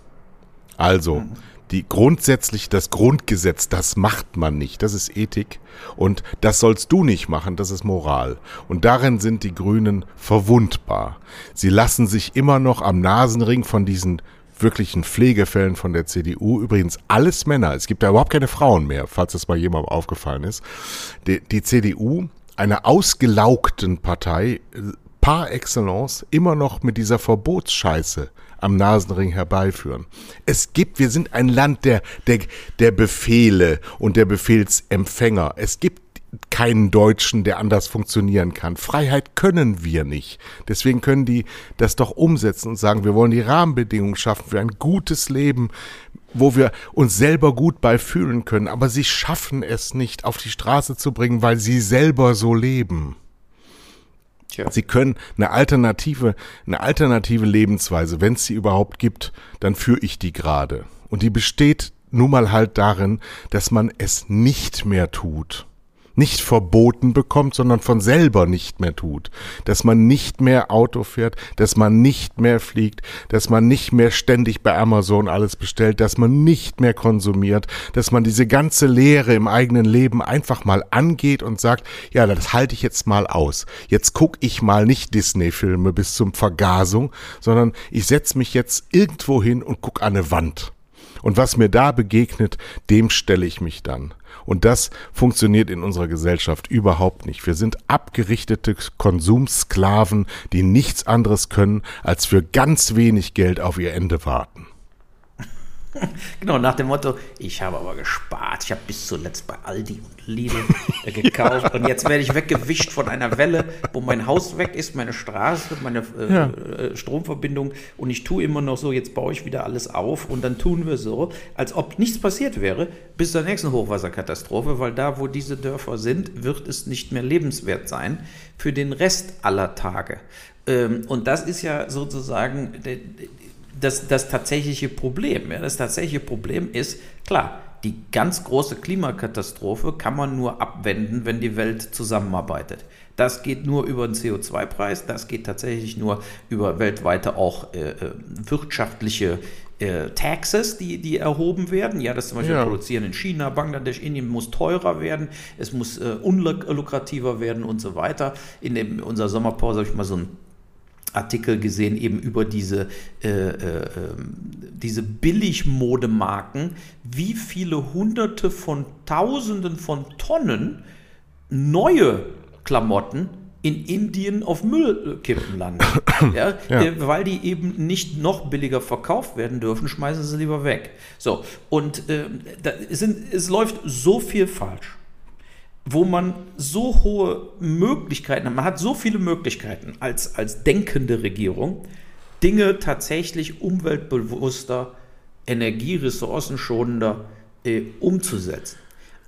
Speaker 1: Also, die grundsätzlich das Grundgesetz, das macht man nicht, das ist Ethik und das sollst du nicht machen, das ist Moral. Und darin sind die Grünen verwundbar. Sie lassen sich immer noch am Nasenring von diesen wirklichen Pflegefällen von der CDU, übrigens alles Männer, es gibt da überhaupt keine Frauen mehr, falls das mal jemandem aufgefallen ist. Die, die CDU, einer ausgelaugten Partei, äh, par excellence, immer noch mit dieser Verbotsscheiße am Nasenring herbeiführen. Es gibt, wir sind ein Land der, der, der Befehle und der Befehlsempfänger. Es gibt keinen Deutschen, der anders funktionieren kann. Freiheit können wir nicht. Deswegen können die das doch umsetzen und sagen, wir wollen die Rahmenbedingungen schaffen für ein gutes Leben, wo wir uns selber gut bei fühlen können. Aber sie schaffen es nicht, auf die Straße zu bringen, weil sie selber so leben.
Speaker 2: Tja.
Speaker 1: Sie können eine alternative, eine alternative Lebensweise, wenn es sie überhaupt gibt, dann führe ich die gerade. Und die besteht nun mal halt darin, dass man es nicht mehr tut. Nicht verboten bekommt, sondern von selber nicht mehr tut. Dass man nicht mehr Auto fährt, dass man nicht mehr fliegt, dass man nicht mehr ständig bei Amazon alles bestellt, dass man nicht mehr konsumiert, dass man diese ganze Lehre im eigenen Leben einfach mal angeht und sagt, ja, das halte ich jetzt mal aus. Jetzt gucke ich mal nicht Disney-Filme bis zum Vergasung, sondern ich setze mich jetzt irgendwo hin und gucke an eine Wand. Und was mir da begegnet, dem stelle ich mich dann. Und das funktioniert in unserer Gesellschaft überhaupt nicht. Wir sind abgerichtete Konsumsklaven, die nichts anderes können, als für ganz wenig Geld auf ihr Ende warten.
Speaker 2: Genau, nach dem Motto, ich habe aber gespart. Ich habe bis zuletzt bei Aldi und Lidl äh, gekauft und jetzt werde ich weggewischt von einer Welle, wo mein Haus weg ist, meine Straße, meine äh, ja. Äh, Stromverbindung und ich tue immer noch so, jetzt baue ich wieder alles auf und dann tun wir so, als ob nichts passiert wäre, bis zur nächsten Hochwasserkatastrophe, weil da, wo diese Dörfer sind, wird es nicht mehr lebenswert sein für den Rest aller Tage. Ähm, und das ist ja sozusagen das, das tatsächliche Problem. Ja, das tatsächliche Problem ist, klar, die ganz große Klimakatastrophe kann man nur abwenden, wenn die Welt zusammenarbeitet. Das geht nur über den CO2-Preis, das geht tatsächlich nur über weltweite auch äh, äh, wirtschaftliche äh, Taxes, die, die erhoben werden. Ja, das zum Beispiel ja. Produzieren in China, Bangladesch, Indien muss teurer werden, es muss äh, unlukrativer werden und so weiter. In, dem, in unserer Sommerpause habe ich mal so ein Artikel gesehen, eben über diese, äh, äh, ähm, diese Billigmodemarken, wie viele Hunderte von Tausenden von Tonnen neue Klamotten in Indien auf Müllkippen landen. ja, ja. Äh, weil die eben nicht noch billiger verkauft werden dürfen, schmeißen sie lieber weg. So, und äh, da sind, es läuft so viel falsch wo man so hohe Möglichkeiten hat, man hat so viele Möglichkeiten als, als denkende Regierung, Dinge tatsächlich umweltbewusster, energieressourcenschonender äh, umzusetzen.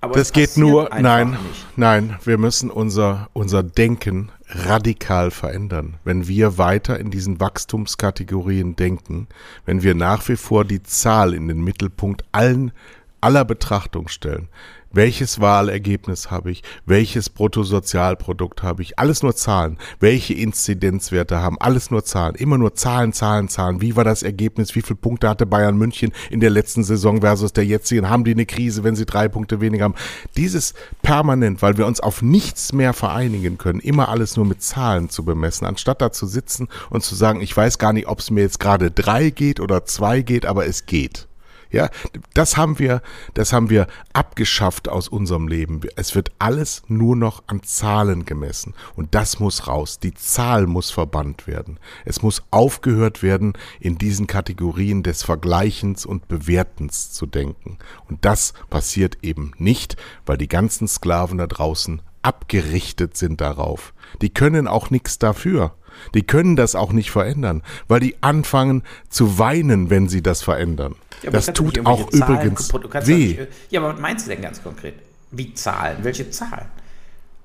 Speaker 1: Aber das geht nur, nein, nicht. nein, wir müssen unser, unser Denken radikal verändern. Wenn wir weiter in diesen Wachstumskategorien denken, wenn wir nach wie vor die Zahl in den Mittelpunkt allen, aller Betrachtung stellen, welches Wahlergebnis habe ich? Welches Bruttosozialprodukt habe ich? Alles nur Zahlen. Welche Inzidenzwerte haben? Alles nur Zahlen. Immer nur Zahlen, Zahlen, Zahlen. Wie war das Ergebnis? Wie viele Punkte hatte Bayern München in der letzten Saison versus der jetzigen? Haben die eine Krise, wenn sie drei Punkte weniger haben? Dieses permanent, weil wir uns auf nichts mehr vereinigen können, immer alles nur mit Zahlen zu bemessen, anstatt da zu sitzen und zu sagen, ich weiß gar nicht, ob es mir jetzt gerade drei geht oder zwei geht, aber es geht. Ja, das haben wir, das haben wir abgeschafft aus unserem Leben. Es wird alles nur noch an Zahlen gemessen. Und das muss raus. Die Zahl muss verbannt werden. Es muss aufgehört werden, in diesen Kategorien des Vergleichens und Bewertens zu denken. Und das passiert eben nicht, weil die ganzen Sklaven da draußen abgerichtet sind darauf. Die können auch nichts dafür. Die können das auch nicht verändern, weil die anfangen zu weinen, wenn sie das verändern. Ja, das tut auch Zahlen, übrigens weh.
Speaker 2: Nicht, ja, aber was meinst du denn ganz konkret? Wie Zahlen? Welche Zahlen?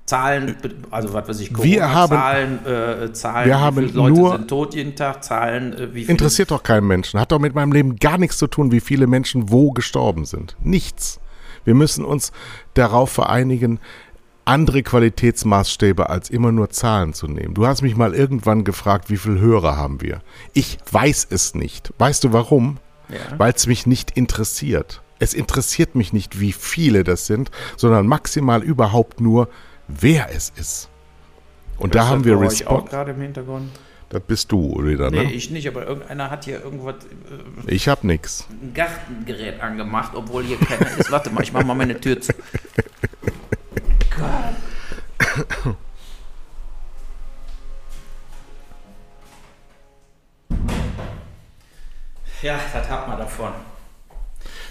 Speaker 2: Zahlen, also was weiß ich,
Speaker 1: Corona, wir haben,
Speaker 2: Zahlen, äh, Zahlen,
Speaker 1: wir haben
Speaker 2: wie viele Leute
Speaker 1: nur,
Speaker 2: sind tot jeden Tag, Zahlen,
Speaker 1: äh, wie viele Interessiert doch keinen Menschen. Hat doch mit meinem Leben gar nichts zu tun, wie viele Menschen wo gestorben sind. Nichts. Wir müssen uns darauf vereinigen, andere Qualitätsmaßstäbe als immer nur Zahlen zu nehmen. Du hast mich mal irgendwann gefragt, wie viele Hörer haben wir? Ich weiß es nicht. Weißt du warum? Ja. Weil es mich nicht interessiert. Es interessiert mich nicht, wie viele das sind, sondern maximal überhaupt nur, wer es ist. Und da haben wir
Speaker 2: Respond. gerade im Hintergrund.
Speaker 1: Das bist du wieder, ne?
Speaker 2: Nee, ich nicht, aber irgendeiner hat hier irgendwas.
Speaker 1: Äh, ich hab nix.
Speaker 2: Ein Gartengerät angemacht, obwohl hier keiner ist. Warte mal, ich mach mal meine Tür zu. Ja, das hat man davon.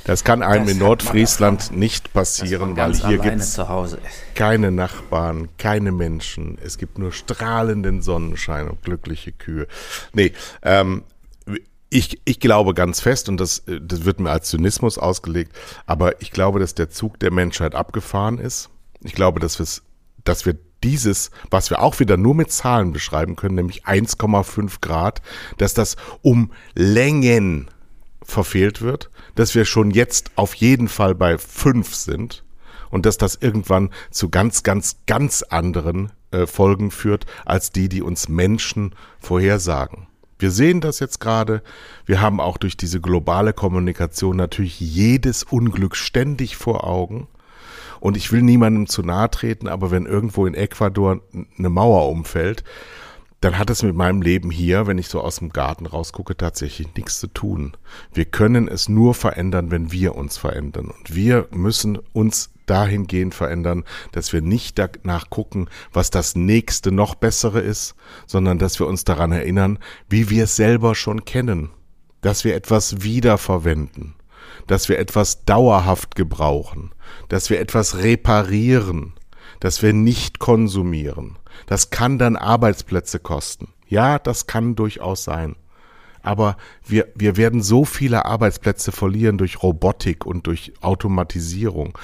Speaker 1: Das kann einem das in Nordfriesland nicht passieren, weil hier gibt es keine Nachbarn, keine Menschen. Es gibt nur strahlenden Sonnenschein und glückliche Kühe. Nee, ähm, ich, ich glaube ganz fest, und das, das wird mir als Zynismus ausgelegt, aber ich glaube, dass der Zug der Menschheit abgefahren ist. Ich glaube, dass, dass wir dieses, was wir auch wieder nur mit Zahlen beschreiben können, nämlich 1,5 Grad, dass das um Längen verfehlt wird, dass wir schon jetzt auf jeden Fall bei 5 sind und dass das irgendwann zu ganz, ganz, ganz anderen äh, Folgen führt, als die, die uns Menschen vorhersagen. Wir sehen das jetzt gerade. Wir haben auch durch diese globale Kommunikation natürlich jedes Unglück ständig vor Augen. Und ich will niemandem zu nahe treten, aber wenn irgendwo in Ecuador eine Mauer umfällt, dann hat es mit meinem Leben hier, wenn ich so aus dem Garten rausgucke, tatsächlich nichts zu tun. Wir können es nur verändern, wenn wir uns verändern. Und wir müssen uns dahingehend verändern, dass wir nicht danach gucken, was das nächste noch bessere ist, sondern dass wir uns daran erinnern, wie wir es selber schon kennen, dass wir etwas wiederverwenden, dass wir etwas dauerhaft gebrauchen, dass wir etwas reparieren, dass wir nicht konsumieren. Das kann dann Arbeitsplätze kosten. Ja, das kann durchaus sein. Aber wir, wir werden so viele Arbeitsplätze verlieren durch Robotik und durch Automatisierung.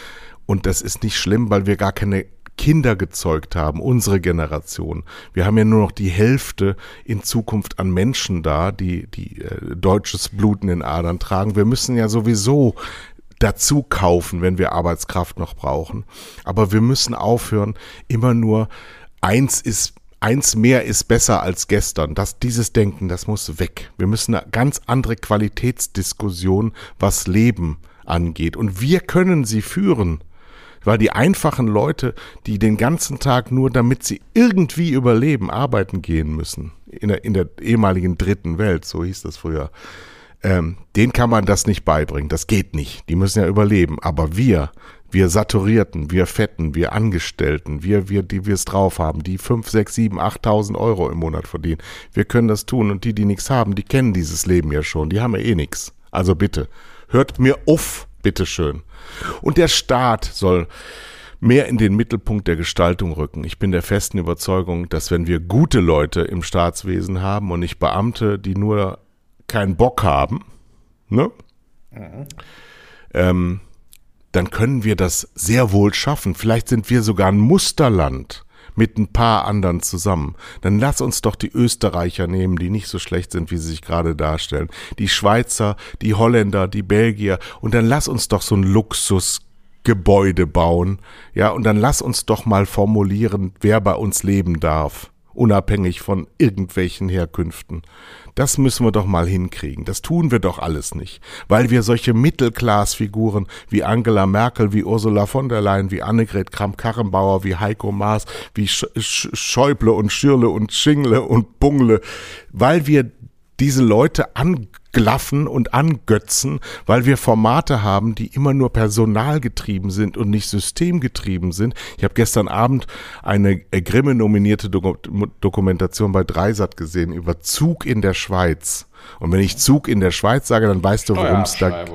Speaker 1: Und das ist nicht schlimm, weil wir gar keine Kinder gezeugt haben, unsere Generation. Wir haben ja nur noch die Hälfte in Zukunft an Menschen da, die, die äh, deutsches Blut in den Adern tragen. Wir müssen ja sowieso dazu kaufen, wenn wir Arbeitskraft noch brauchen. Aber wir müssen aufhören, immer nur eins ist eins mehr ist besser als gestern. Das, dieses Denken, das muss weg. Wir müssen eine ganz andere Qualitätsdiskussion, was Leben angeht. Und wir können sie führen. Weil die einfachen Leute, die den ganzen Tag nur damit sie irgendwie überleben, arbeiten gehen müssen. In der, in der ehemaligen dritten Welt, so hieß das früher ähm, denen kann man das nicht beibringen. Das geht nicht. Die müssen ja überleben. Aber wir, wir Saturierten, wir Fetten, wir Angestellten, wir, wir, die wir es drauf haben, die fünf, sechs, sieben, achttausend Euro im Monat verdienen, wir können das tun. Und die, die nichts haben, die kennen dieses Leben ja schon. Die haben ja eh nichts. Also bitte, hört mir auf, bitteschön. Und der Staat soll mehr in den Mittelpunkt der Gestaltung rücken. Ich bin der festen Überzeugung, dass wenn wir gute Leute im Staatswesen haben und nicht Beamte, die nur keinen Bock haben, ne? Ähm, dann können wir das sehr wohl schaffen. Vielleicht sind wir sogar ein Musterland mit ein paar anderen zusammen. Dann lass uns doch die Österreicher nehmen, die nicht so schlecht sind, wie sie sich gerade darstellen. Die Schweizer, die Holländer, die Belgier. Und dann lass uns doch so ein Luxusgebäude bauen. Ja, und dann lass uns doch mal formulieren, wer bei uns leben darf. Unabhängig von irgendwelchen Herkünften. Das müssen wir doch mal hinkriegen. Das tun wir doch alles nicht, weil wir solche Mittelklassfiguren wie Angela Merkel, wie Ursula von der Leyen, wie Annegret Kramp-Karrenbauer, wie Heiko Maas, wie Schäuble und Schirle und Schingle und Bungle, weil wir diese Leute an glaffen und angötzen, weil wir Formate haben, die immer nur personalgetrieben sind und nicht systemgetrieben sind. Ich habe gestern Abend eine Grimme nominierte Dokumentation bei Dreisat gesehen über Zug in der Schweiz. Und wenn ich Zug in der Schweiz sage, dann weißt du, worum es da geht.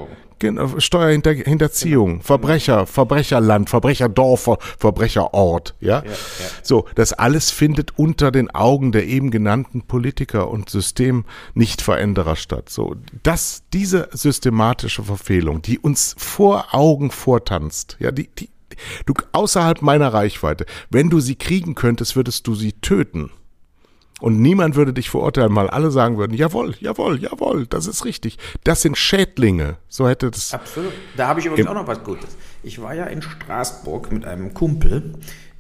Speaker 1: Steuerhinterziehung, genau. Verbrecher, Verbrecherland, Verbrecherdorf, Verbrecherort, ja? Ja, ja? So, das alles findet unter den Augen der eben genannten Politiker und Systemnichtveränderer statt. So, das, diese systematische Verfehlung, die uns vor Augen vortanzt, ja, die, die, du, außerhalb meiner Reichweite, wenn du sie kriegen könntest, würdest du sie töten. Und niemand würde dich verurteilen, weil alle sagen würden, jawohl, jawohl, jawohl, das ist richtig. Das sind Schädlinge. So hätte das.
Speaker 2: Absolut. Da habe ich übrigens auch noch was Gutes. Ich war ja in Straßburg mit einem Kumpel,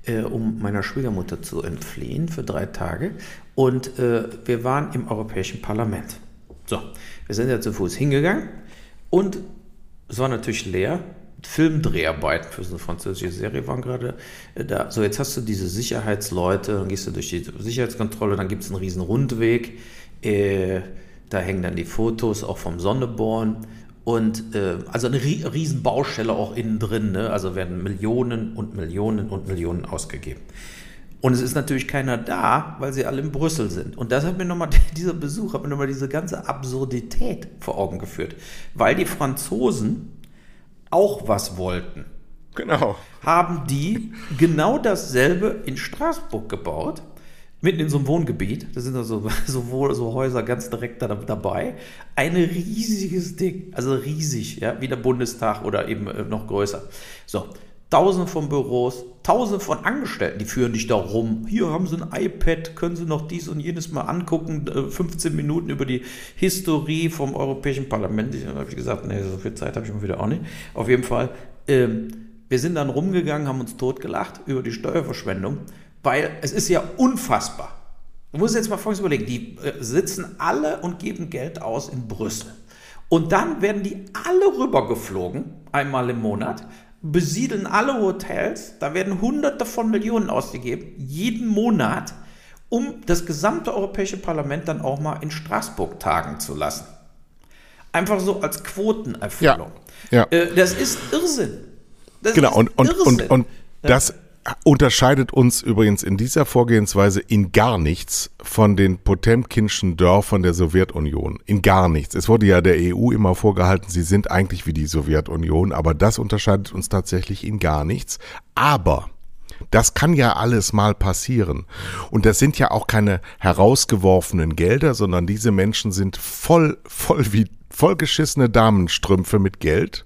Speaker 2: äh, um meiner Schwiegermutter zu entfliehen für drei Tage. Und äh, wir waren im Europäischen Parlament. So, wir sind ja zu Fuß hingegangen und es war natürlich leer. Filmdreharbeiten für so eine französische Serie waren gerade äh, da. So, jetzt hast du diese Sicherheitsleute, dann gehst du durch die Sicherheitskontrolle, dann gibt es einen riesen Rundweg. Äh, da hängen dann die Fotos auch vom Sonneborn. Und äh, also eine riesen Baustelle auch innen drin. Ne? Also werden Millionen und Millionen und Millionen ausgegeben. Und es ist natürlich keiner da, weil sie alle in Brüssel sind. Und das hat mir nochmal, dieser Besuch hat mir nochmal diese ganze Absurdität vor Augen geführt. Weil die Franzosen auch was wollten.
Speaker 1: Genau.
Speaker 2: Haben die genau dasselbe in Straßburg gebaut, mitten in so einem Wohngebiet. Da sind also so, so Häuser ganz direkt da, dabei. Ein riesiges Ding, also riesig, ja, wie der Bundestag oder eben äh, noch größer. So, Tausende von Büros, Tausende von Angestellten, die führen dich da rum. Hier haben sie ein iPad, können sie noch dies und jenes mal angucken. 15 äh, Minuten über die Historie vom Europäischen Parlament. Ich habe gesagt, nee, so viel Zeit habe ich mal wieder auch nicht. Auf jeden Fall. Ähm, Wir sind dann rumgegangen, haben uns totgelacht über die Steuerverschwendung, weil es ist ja unfassbar. Du musst jetzt mal Folgendes überlegen, die äh, sitzen alle und geben Geld aus in Brüssel. Und dann werden die alle rübergeflogen, einmal im Monat, besiedeln alle Hotels, da werden hunderte von Millionen ausgegeben, jeden Monat, um das gesamte Europäische Parlament dann auch mal in Straßburg tagen zu lassen. Einfach so als Quotenerfüllung.
Speaker 1: Ja, ja.
Speaker 2: Äh, das ist Irrsinn. Das
Speaker 1: genau,
Speaker 2: ist
Speaker 1: und, und,
Speaker 2: Irrsinn.
Speaker 1: und, und das unterscheidet uns übrigens in dieser Vorgehensweise in gar nichts von den Potemkinschen Dörfern der Sowjetunion. In gar nichts. Es wurde ja der EU immer vorgehalten, sie sind eigentlich wie die Sowjetunion, aber das unterscheidet uns tatsächlich in gar nichts. Aber das kann ja alles mal passieren. Und das sind ja auch keine herausgeworfenen Gelder, sondern diese Menschen sind voll, voll wie vollgeschissene Damenstrümpfe mit Geld.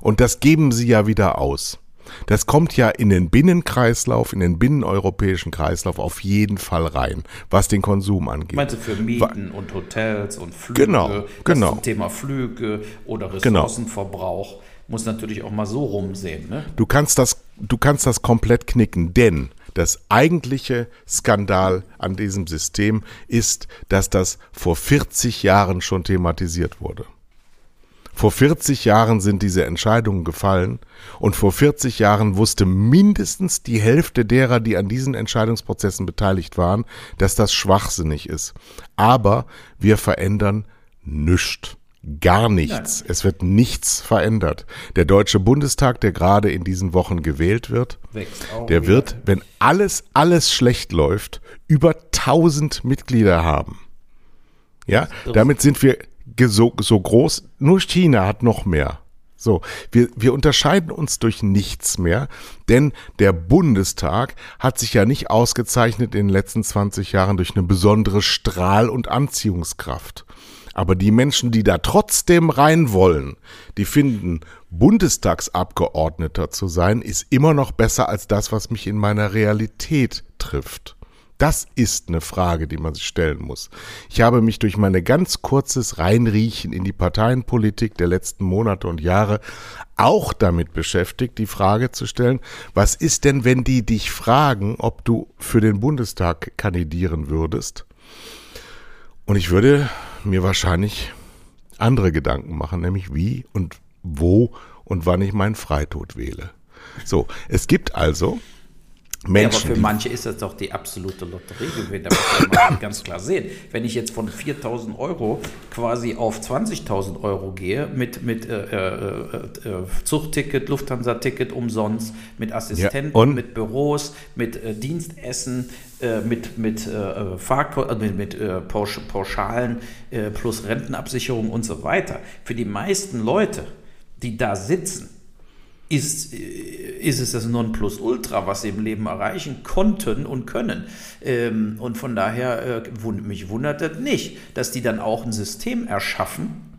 Speaker 1: Und das geben sie ja wieder aus. Das kommt ja in den Binnenkreislauf, in den binneneuropäischen Kreislauf auf jeden Fall rein, was den Konsum angeht.
Speaker 2: Meinst du für Mieten und Hotels und Flüge?
Speaker 1: Genau,
Speaker 2: das
Speaker 1: genau.
Speaker 2: Zum Thema Flüge oder
Speaker 1: Genau.
Speaker 2: Ressourcenverbrauch muss natürlich auch mal so rumsehen. Ne?
Speaker 1: Du kannst das, du kannst das komplett knicken, denn das eigentliche Skandal an diesem System ist, dass das vor 40 Jahren schon thematisiert wurde. Vor 40 Jahren sind diese Entscheidungen gefallen und vor 40 Jahren wusste mindestens die Hälfte derer, die an diesen Entscheidungsprozessen beteiligt waren, dass das schwachsinnig ist. Aber wir verändern nichts. Gar nichts. Es wird nichts verändert. Der Deutsche Bundestag, der gerade in diesen Wochen gewählt wird, der wird, wenn alles, alles schlecht läuft, über 1000 Mitglieder haben. Ja, damit sind wir so, so groß. Nur China hat noch mehr. So, wir, wir unterscheiden uns durch nichts mehr, denn der Bundestag hat sich ja nicht ausgezeichnet in den letzten 20 Jahren durch eine besondere Strahl- und Anziehungskraft. Aber die Menschen, die da trotzdem rein wollen, die finden, Bundestagsabgeordneter zu sein, ist immer noch besser als das, was mich in meiner Realität trifft. Das ist eine Frage, die man sich stellen muss. Ich habe mich durch meine ganz kurzes Reinriechen in die Parteienpolitik der letzten Monate und Jahre auch damit beschäftigt, die Frage zu stellen, was ist denn, wenn die dich fragen, ob du für den Bundestag kandidieren würdest? Und ich würde mir wahrscheinlich andere Gedanken machen, nämlich wie und wo und wann ich meinen Freitod wähle. So, es gibt also
Speaker 2: Ja, aber
Speaker 1: Menschen,
Speaker 2: für manche ist das doch die absolute Lotteriegewinn. Da muss man ganz klar sehen. Wenn ich jetzt von 4.000 Euro quasi auf 20.000 Euro gehe, mit, mit äh, äh, äh, Zugticket, Lufthansa-Ticket umsonst, mit Assistenten,
Speaker 1: und?
Speaker 2: mit Büros, mit äh, Dienstessen, äh, mit, mit, äh, Fahrko äh, mit, mit äh, Pausch Pauschalen äh, plus Rentenabsicherung und so weiter. Für die meisten Leute, die da sitzen, ist, äh, ist es das Nonplusultra, was sie im Leben erreichen konnten und können. Ähm, und von daher, äh, wund, mich wundert das nicht, dass die dann auch ein System erschaffen,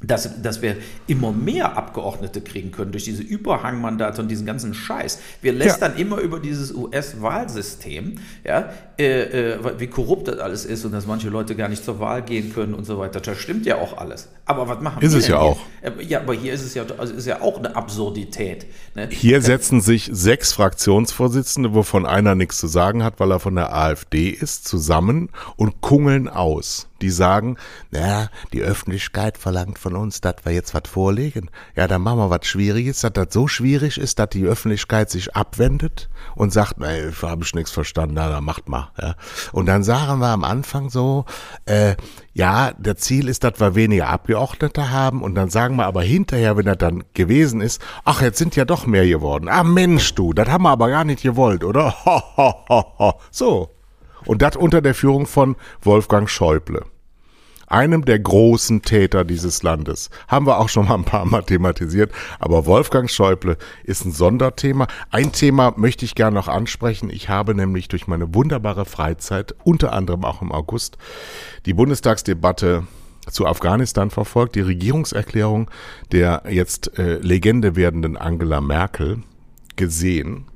Speaker 2: dass, dass wir immer mehr Abgeordnete kriegen können durch diese Überhangmandate und diesen ganzen Scheiß. Wir lästern immer über dieses US-Wahlsystem, ja, äh, äh, wie korrupt das alles ist und dass manche Leute gar nicht zur Wahl gehen können und so weiter. Das stimmt ja auch alles. Aber was machen
Speaker 1: Ist
Speaker 2: wir
Speaker 1: es
Speaker 2: denn
Speaker 1: ja
Speaker 2: hier?
Speaker 1: auch.
Speaker 2: Äh, Ja, aber hier ist es ja, also ist ja auch eine Absurdität. Ne?
Speaker 1: Hier setzen sich sechs Fraktionsvorsitzende, wovon einer nichts zu sagen hat, weil er von der AfD ist, zusammen und kungeln aus. Die sagen, na, die Öffentlichkeit verlangt von uns, dass wir jetzt was vorlegen. Ja, dann machen wir was Schwieriges, dass das so schwierig ist, dass die Öffentlichkeit sich abwendet und sagt, ey, habe ich nichts verstanden, na, dann macht mal. Ja. Und dann sagen wir am Anfang so, äh, ja, der Ziel ist, dass wir weniger Abgeordnete haben und dann sagen wir aber hinterher, wenn das dann gewesen ist, ach, jetzt sind ja doch mehr geworden. Ah, Mensch, du, das haben wir aber gar nicht gewollt, oder? Ho, ho, ho, ho. So. Und das unter der Führung von Wolfgang Schäuble. Einem der großen Täter dieses Landes. Haben wir auch schon mal ein paar Mal thematisiert. Aber Wolfgang Schäuble ist ein Sonderthema. Ein Thema möchte ich gerne noch ansprechen. Ich habe nämlich durch meine wunderbare Freizeit, unter anderem auch im August, die Bundestagsdebatte zu Afghanistan verfolgt, die Regierungserklärung der jetzt äh, Legende werdenden Angela Merkel gesehen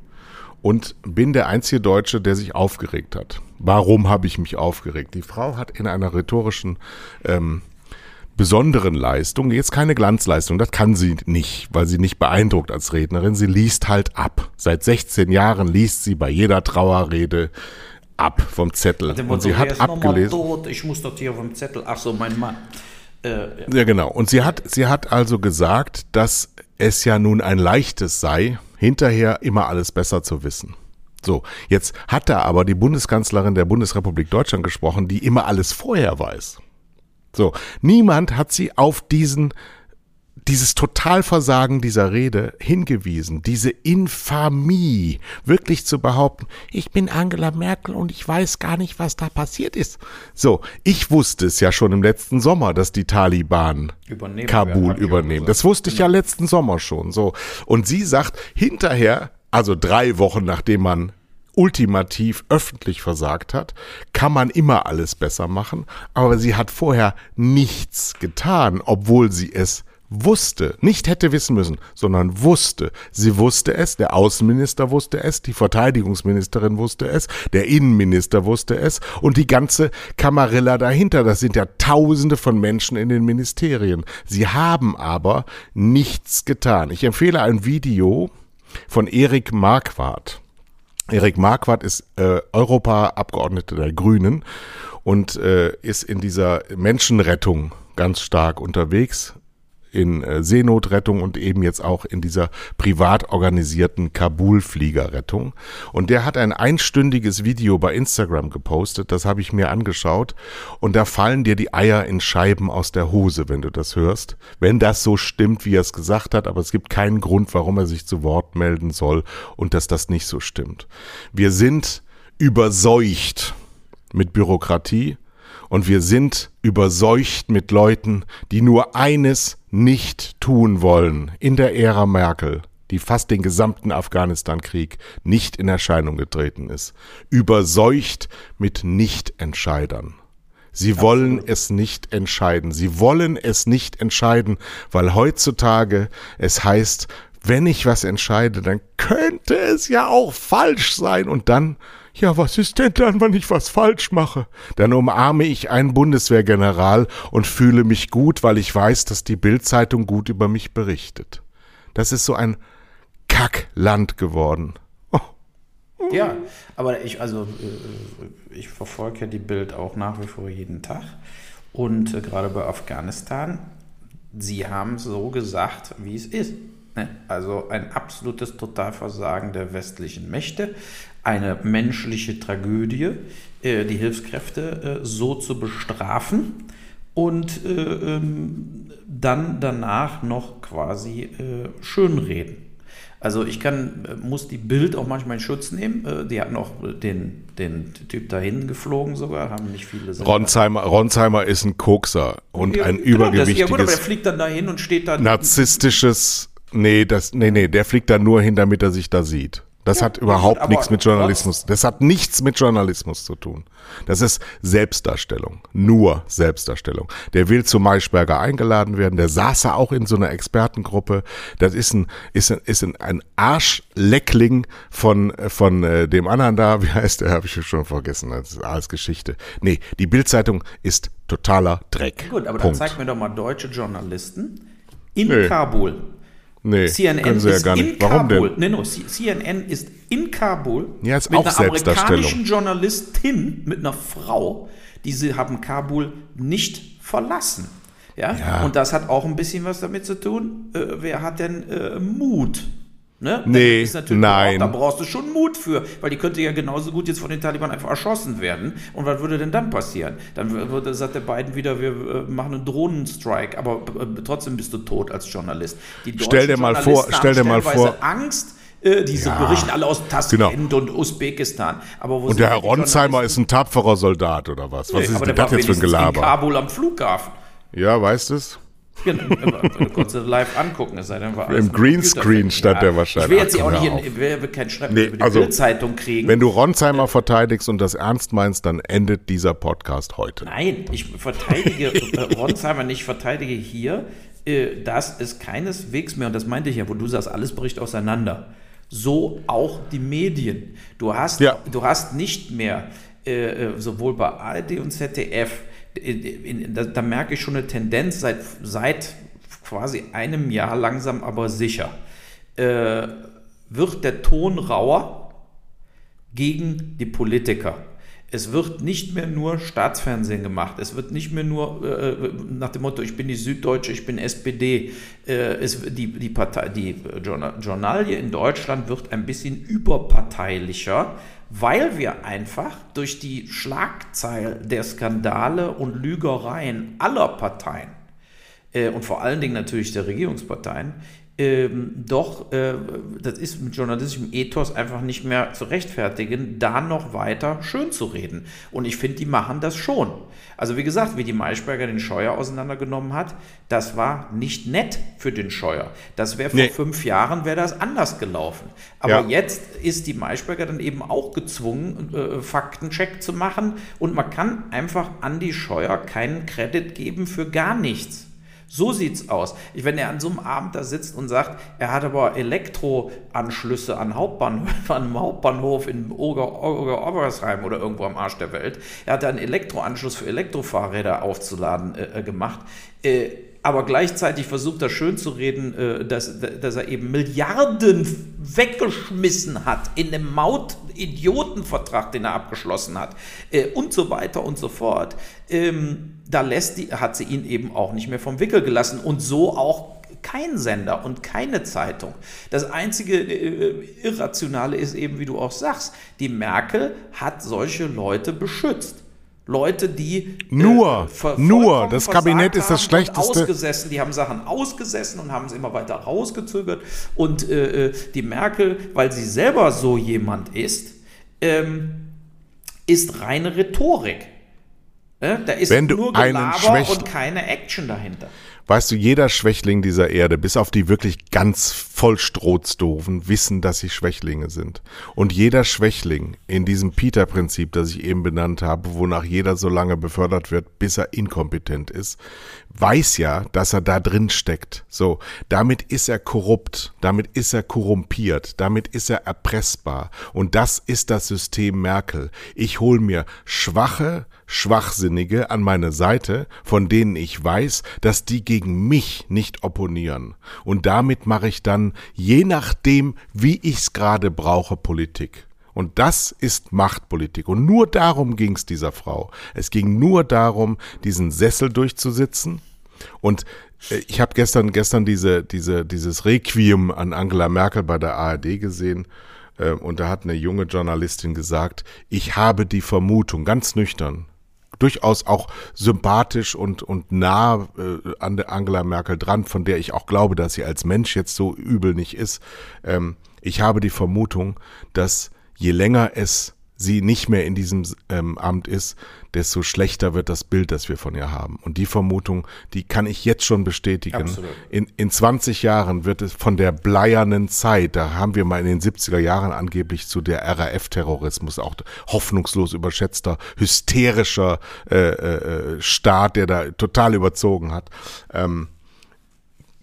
Speaker 1: und bin der einzige Deutsche, der sich aufgeregt hat. Warum habe ich mich aufgeregt? Die Frau hat in einer rhetorischen ähm, besonderen Leistung, jetzt keine Glanzleistung, das kann sie nicht, weil sie nicht beeindruckt als Rednerin. Sie liest halt ab. Seit 16 Jahren liest sie bei jeder Trauerrede ab vom Zettel. Und
Speaker 2: Motto,
Speaker 1: sie hat abgelesen.
Speaker 2: Ich muss doch hier vom Zettel. Ach so, mein Mann. Äh,
Speaker 1: Ja, genau. Und sie hat, sie hat also gesagt, dass es ja nun ein leichtes sei, hinterher immer alles besser zu wissen. So, jetzt hat da aber die Bundeskanzlerin der Bundesrepublik Deutschland gesprochen, die immer alles vorher weiß. So, niemand hat sie auf diesen dieses Totalversagen dieser Rede hingewiesen, diese Infamie, wirklich zu behaupten, ich bin Angela Merkel und ich weiß gar nicht, was da passiert ist. So, ich wusste es ja schon im letzten Sommer, dass die Taliban
Speaker 2: Übernehmen
Speaker 1: Kabul übernehmen. Das wusste ich ja letzten Sommer schon. So, und sie sagt hinterher, also drei Wochen nachdem man ultimativ öffentlich versagt hat, kann man immer alles besser machen, aber sie hat vorher nichts getan, obwohl sie es wusste, nicht hätte wissen müssen, sondern wusste. Sie wusste es, der Außenminister wusste es, die Verteidigungsministerin wusste es, der Innenminister wusste es und die ganze Kamarilla dahinter. Das sind ja Tausende von Menschen in den Ministerien. Sie haben aber nichts getan. Ich empfehle ein Video von Erik Marquardt. Erik Marquardt ist äh, Europaabgeordneter der Grünen und äh, ist in dieser Menschenrettung ganz stark unterwegs, in äh, Seenotrettung und eben jetzt auch in dieser privat organisierten Kabul-Fliegerrettung. Und der hat ein einstündiges Video bei Instagram gepostet, das habe ich mir angeschaut und da fallen dir die Eier in Scheiben aus der Hose, wenn du das hörst. Wenn das so stimmt, wie er es gesagt hat, aber es gibt keinen Grund, warum er sich zu Wort melden soll und dass das nicht so stimmt. Wir sind überseucht mit Bürokratie und wir sind überseucht mit Leuten, die nur eines nicht tun wollen in der Ära Merkel, die fast den gesamten Afghanistan-Krieg nicht in Erscheinung getreten ist. Überseucht mit Nichtentscheidern. Sie wollen es nicht entscheiden. Sie wollen es nicht entscheiden, weil heutzutage es heißt, wenn ich was entscheide, dann könnte es ja auch falsch sein. Und dann, ja, was ist denn dann, wenn ich was falsch mache? Dann umarme ich einen Bundeswehrgeneral und fühle mich gut, weil ich weiß, dass die Bildzeitung gut über mich berichtet. Das ist so ein Kackland geworden. Oh,
Speaker 2: Ja, aber ich, also, äh, ich verfolge ja die Bild auch nach wie vor jeden Tag. Und äh, gerade bei Afghanistan, sie haben so gesagt, wie es ist. Ne? Also ein absolutes Totalversagen der westlichen Mächte, eine menschliche Tragödie, äh, die Hilfskräfte äh, so zu bestrafen und äh, ähm, dann danach noch quasi äh, schönreden. Also ich kann, äh, muss die Bild auch manchmal in Schutz nehmen. Die hatten auch den, den Typ dahin geflogen sogar, haben nicht viele selber-
Speaker 1: Ronsheimer, Ronsheimer ist ein Kokser und
Speaker 2: Ja,
Speaker 1: ein
Speaker 2: genau, das, ja gut, aber der
Speaker 1: übergewichtiges,
Speaker 2: fliegt dann dahin und steht da.
Speaker 1: narzisstisches, nee, das, nee, nee, der fliegt da nur hin, damit er sich da sieht. Das
Speaker 2: Ja,
Speaker 1: hat überhaupt
Speaker 2: gut,
Speaker 1: nichts mit Journalismus. Das hat nichts mit Journalismus zu tun. Das ist Selbstdarstellung. Nur Selbstdarstellung. Der will zu Maischberger eingeladen werden. Der saß ja auch in so einer Expertengruppe. Das ist ein, ist ein, ist ein, Arschleckling von, von äh, dem anderen da. Wie heißt der? Habe ich schon vergessen. Das ist alles Geschichte. Nee, die Bildzeitung ist totaler Dreck.
Speaker 2: Gut, aber
Speaker 1: Punkt.
Speaker 2: dann zeig mir doch mal deutsche Journalisten in
Speaker 1: Nee.
Speaker 2: Kabul.
Speaker 1: Nee,
Speaker 2: CNN
Speaker 1: ja
Speaker 2: ist
Speaker 1: gar
Speaker 2: in.
Speaker 1: Warum
Speaker 2: Kabul.
Speaker 1: denn?
Speaker 2: Nee, no, CNN ist in Kabul
Speaker 1: Ja, ist
Speaker 2: mit einer amerikanischen Journalistin, mit einer Frau, die sie haben Kabul nicht verlassen. Ja?
Speaker 1: Ja.
Speaker 2: Und das hat auch ein bisschen was damit zu tun, äh, wer hat denn äh, Mut? Ne?
Speaker 1: Nee, nein.
Speaker 2: Da brauchst du schon Mut für, weil die könnte ja genauso gut jetzt von den Taliban einfach erschossen werden. Und was würde denn dann passieren? Dann würde, sagt der Biden wieder, wir machen einen Drohnenstrike, aber trotzdem bist du tot als Journalist. Die
Speaker 1: Stell dir mal vor- stell dir mal vor-
Speaker 2: Angst, äh, diese
Speaker 1: Ja,
Speaker 2: berichten alle aus Taskent
Speaker 1: genau.
Speaker 2: und Usbekistan.
Speaker 1: Und der Herr Ronsheimer ist ein tapferer Soldat oder was? Was
Speaker 2: Nee,
Speaker 1: ist
Speaker 2: aber
Speaker 1: denn
Speaker 2: der
Speaker 1: das jetzt für ein
Speaker 2: wenigstens in
Speaker 1: Gelaber?
Speaker 2: Kabul am Flughafen.
Speaker 1: Ja, weißt du es?
Speaker 2: Genau, es live angucken, es sei denn, war
Speaker 1: Im Greenscreen stand der wahrscheinlich.
Speaker 2: Ich will jetzt
Speaker 1: Ach,
Speaker 2: hier auch nicht
Speaker 1: hör
Speaker 2: in, will keinen Schreib
Speaker 1: Nee,
Speaker 2: über die
Speaker 1: also,
Speaker 2: Bildzeitung kriegen.
Speaker 1: Wenn du Ronsheimer verteidigst und das ernst meinst, dann endet dieser Podcast heute.
Speaker 2: Nein, ich verteidige äh, Ronsheimer nicht, ich verteidige hier, äh, dass es keineswegs mehr, und das meinte ich ja, wo du sagst, alles bricht auseinander. So auch die Medien. Du hast,
Speaker 1: Ja.
Speaker 2: du hast nicht mehr, äh, sowohl bei ARD und ZDF, in, in, da, da, merke ich schon eine Tendenz seit, seit quasi einem Jahr langsam aber sicher. Äh, wird der Ton rauer gegen die Politiker. Es wird nicht mehr nur Staatsfernsehen gemacht. Es wird nicht mehr nur äh, nach dem Motto, ich bin die Süddeutsche, ich bin SPD. Äh, es, die, die, Partei, die Journalie in Deutschland wird ein bisschen überparteilicher, weil wir einfach durch die Schlagzeil der Skandale und Lügereien aller Parteien äh, und vor allen Dingen natürlich der Regierungsparteien ähm, doch, äh, das ist mit journalistischem Ethos einfach nicht mehr zu rechtfertigen, da noch weiter schön zu reden. Und ich finde, die machen das schon. Also wie gesagt, wie die Maischberger den Scheuer auseinandergenommen hat, das war nicht nett für den Scheuer. Das wäre vor nee. fünf Jahren, wäre das anders gelaufen. Aber ja. jetzt ist die Maischberger dann eben auch gezwungen, äh, Faktencheck zu machen. Und man kann einfach Andi Scheuer keinen Kredit geben für gar nichts. So sieht's aus. Ich, wenn er an so einem Abend da sitzt und sagt, er hat aber Elektroanschlüsse an, Hauptbahnhof, an einem Hauptbahnhof in Ober-Obersheim oder irgendwo am Arsch der Welt. Er hat einen Elektroanschluss für Elektrofahrräder aufzuladen äh, äh gemacht. Äh, aber gleichzeitig versucht er schön zu reden, äh, dass, dass er eben Milliarden weggeschmissen hat in einem Maut-Idiotenvertrag, den er abgeschlossen hat äh, und so weiter und so fort. Ähm, da lässt die, hat sie ihn eben auch nicht mehr vom Wickel gelassen und so auch kein Sender und keine Zeitung. Das einzige äh, Irrationale ist eben, wie du auch sagst, die Merkel hat solche Leute beschützt. Leute, die
Speaker 1: nur, äh, nur, das Kabinett ist das schlechteste.
Speaker 2: Ausgesessen, die haben Sachen ausgesessen und haben es immer weiter rausgezögert. Und äh, äh, die Merkel, weil sie selber so jemand ist, ähm, ist reine Rhetorik. Äh, da ist
Speaker 1: Wenn nur Gelaber
Speaker 2: und keine Action dahinter.
Speaker 1: Weißt du, jeder Schwächling dieser Erde, bis auf die wirklich ganz vollstrohtsdoofen, wissen, dass sie Schwächlinge sind. Und jeder Schwächling in diesem Peter-Prinzip, das ich eben benannt habe, wonach jeder so lange befördert wird, bis er inkompetent ist, weiß ja, dass er da drin steckt. So, damit ist er korrupt, damit ist er korrumpiert, damit ist er erpressbar. Und das ist das System Merkel. Ich hol mir schwache, Schwachsinnige an meine Seite, von denen ich weiß, dass die gegen mich nicht opponieren. Und damit mache ich dann, je nachdem, wie ich's gerade brauche, Politik. Und das ist Machtpolitik. Und nur darum ging es dieser Frau. Es ging nur darum, diesen Sessel durchzusitzen. Und äh, ich habe gestern, gestern diese, diese, dieses Requiem an Angela Merkel bei der ARD gesehen. Äh, und da hat eine junge Journalistin gesagt, ich habe die Vermutung, ganz nüchtern, durchaus auch sympathisch und, und nah äh, an der Angela Merkel dran, von der ich auch glaube, dass sie als Mensch jetzt so übel nicht ist. Ähm, ich habe die Vermutung, dass je länger es sie nicht mehr in diesem ähm, Amt ist, desto schlechter wird das Bild, das wir von ihr haben. Und die Vermutung, die kann ich jetzt schon bestätigen. In, in 20 Jahren wird es von der bleiernen Zeit, da haben wir mal in den 70er Jahren angeblich zu der RAF-Terrorismus, auch hoffnungslos überschätzter, hysterischer äh, äh, Staat, der da total überzogen hat. Ähm,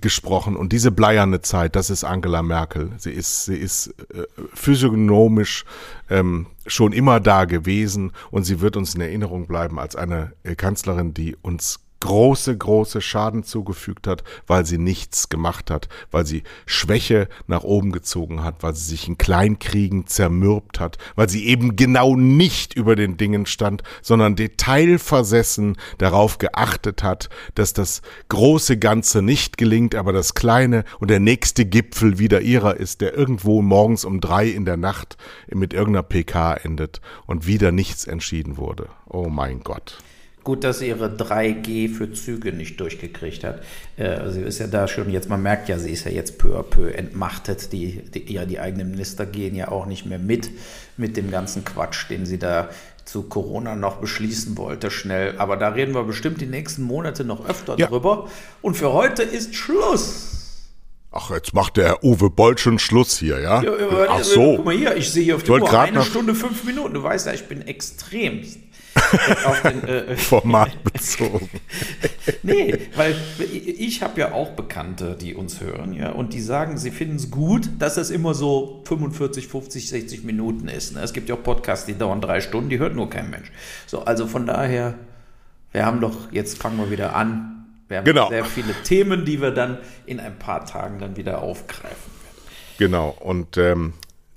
Speaker 1: gesprochen und diese bleierne Zeit, das ist Angela Merkel. Sie ist, sie ist äh, physiognomisch ähm, schon immer da gewesen und sie wird uns in Erinnerung bleiben als eine äh, Kanzlerin, die uns große, große Schaden zugefügt hat, weil sie nichts gemacht hat, weil sie Schwäche nach oben gezogen hat, weil sie sich in Kleinkriegen zermürbt hat, weil sie eben genau nicht über den Dingen stand, sondern detailversessen darauf geachtet hat, dass das große Ganze nicht gelingt, aber das kleine und der nächste Gipfel wieder ihrer ist, der irgendwo morgens um drei in der Nacht mit irgendeiner PK endet und wieder nichts entschieden wurde. Oh mein Gott.
Speaker 2: Gut, dass sie ihre 3G für Züge nicht durchgekriegt hat. Äh, sie ist ja da schon jetzt, man merkt ja, sie ist ja jetzt peu à peu entmachtet. Die, die, ja, die eigenen Minister gehen ja auch nicht mehr mit, mit dem ganzen Quatsch, den sie da zu Corona noch beschließen wollte, schnell. Aber da reden wir bestimmt die nächsten Monate noch öfter ja. drüber. Und für heute ist Schluss.
Speaker 1: Ach, jetzt macht der Uwe Boll schon Schluss hier, ja? ja
Speaker 2: Ach so. Guck mal hier, ich sehe hier auf der Uhr eine Stunde, fünf Minuten. Du weißt ja, ich bin extremst auf den äh,
Speaker 1: Format bezogen.
Speaker 2: nee, weil ich habe ja auch Bekannte, die uns hören, ja, und die sagen, sie finden es gut, dass es immer so 45, 50, 60 Minuten ist. Ne? Es gibt ja auch Podcasts, die dauern drei Stunden, die hört nur kein Mensch. So, also von daher wir haben doch, jetzt fangen wir wieder an. Wir haben
Speaker 1: Genau.
Speaker 2: sehr viele Themen, die wir dann in ein paar Tagen dann wieder aufgreifen.
Speaker 1: Genau, und ähm,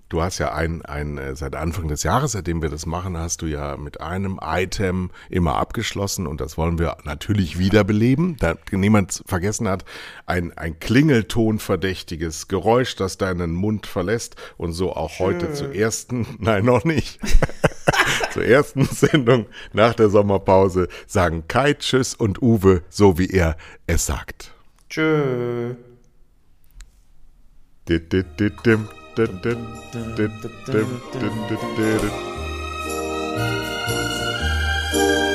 Speaker 1: du hast ja ein, ein, äh, seit Anfang des Jahres, seitdem wir das machen, hast du ja mit einem Item immer abgeschlossen und das wollen wir natürlich wiederbeleben. Da niemand vergessen hat, ein, ein Klingelton-verdächtiges Geräusch, das deinen Mund verlässt und so auch heute zur ersten, nein, noch nicht, zur ersten Sendung nach der Sommerpause sagen Kai, Tschüss und Uwe, so wie er es sagt.
Speaker 2: Tschö.
Speaker 1: Dit, dit, dit, dim, Thank you.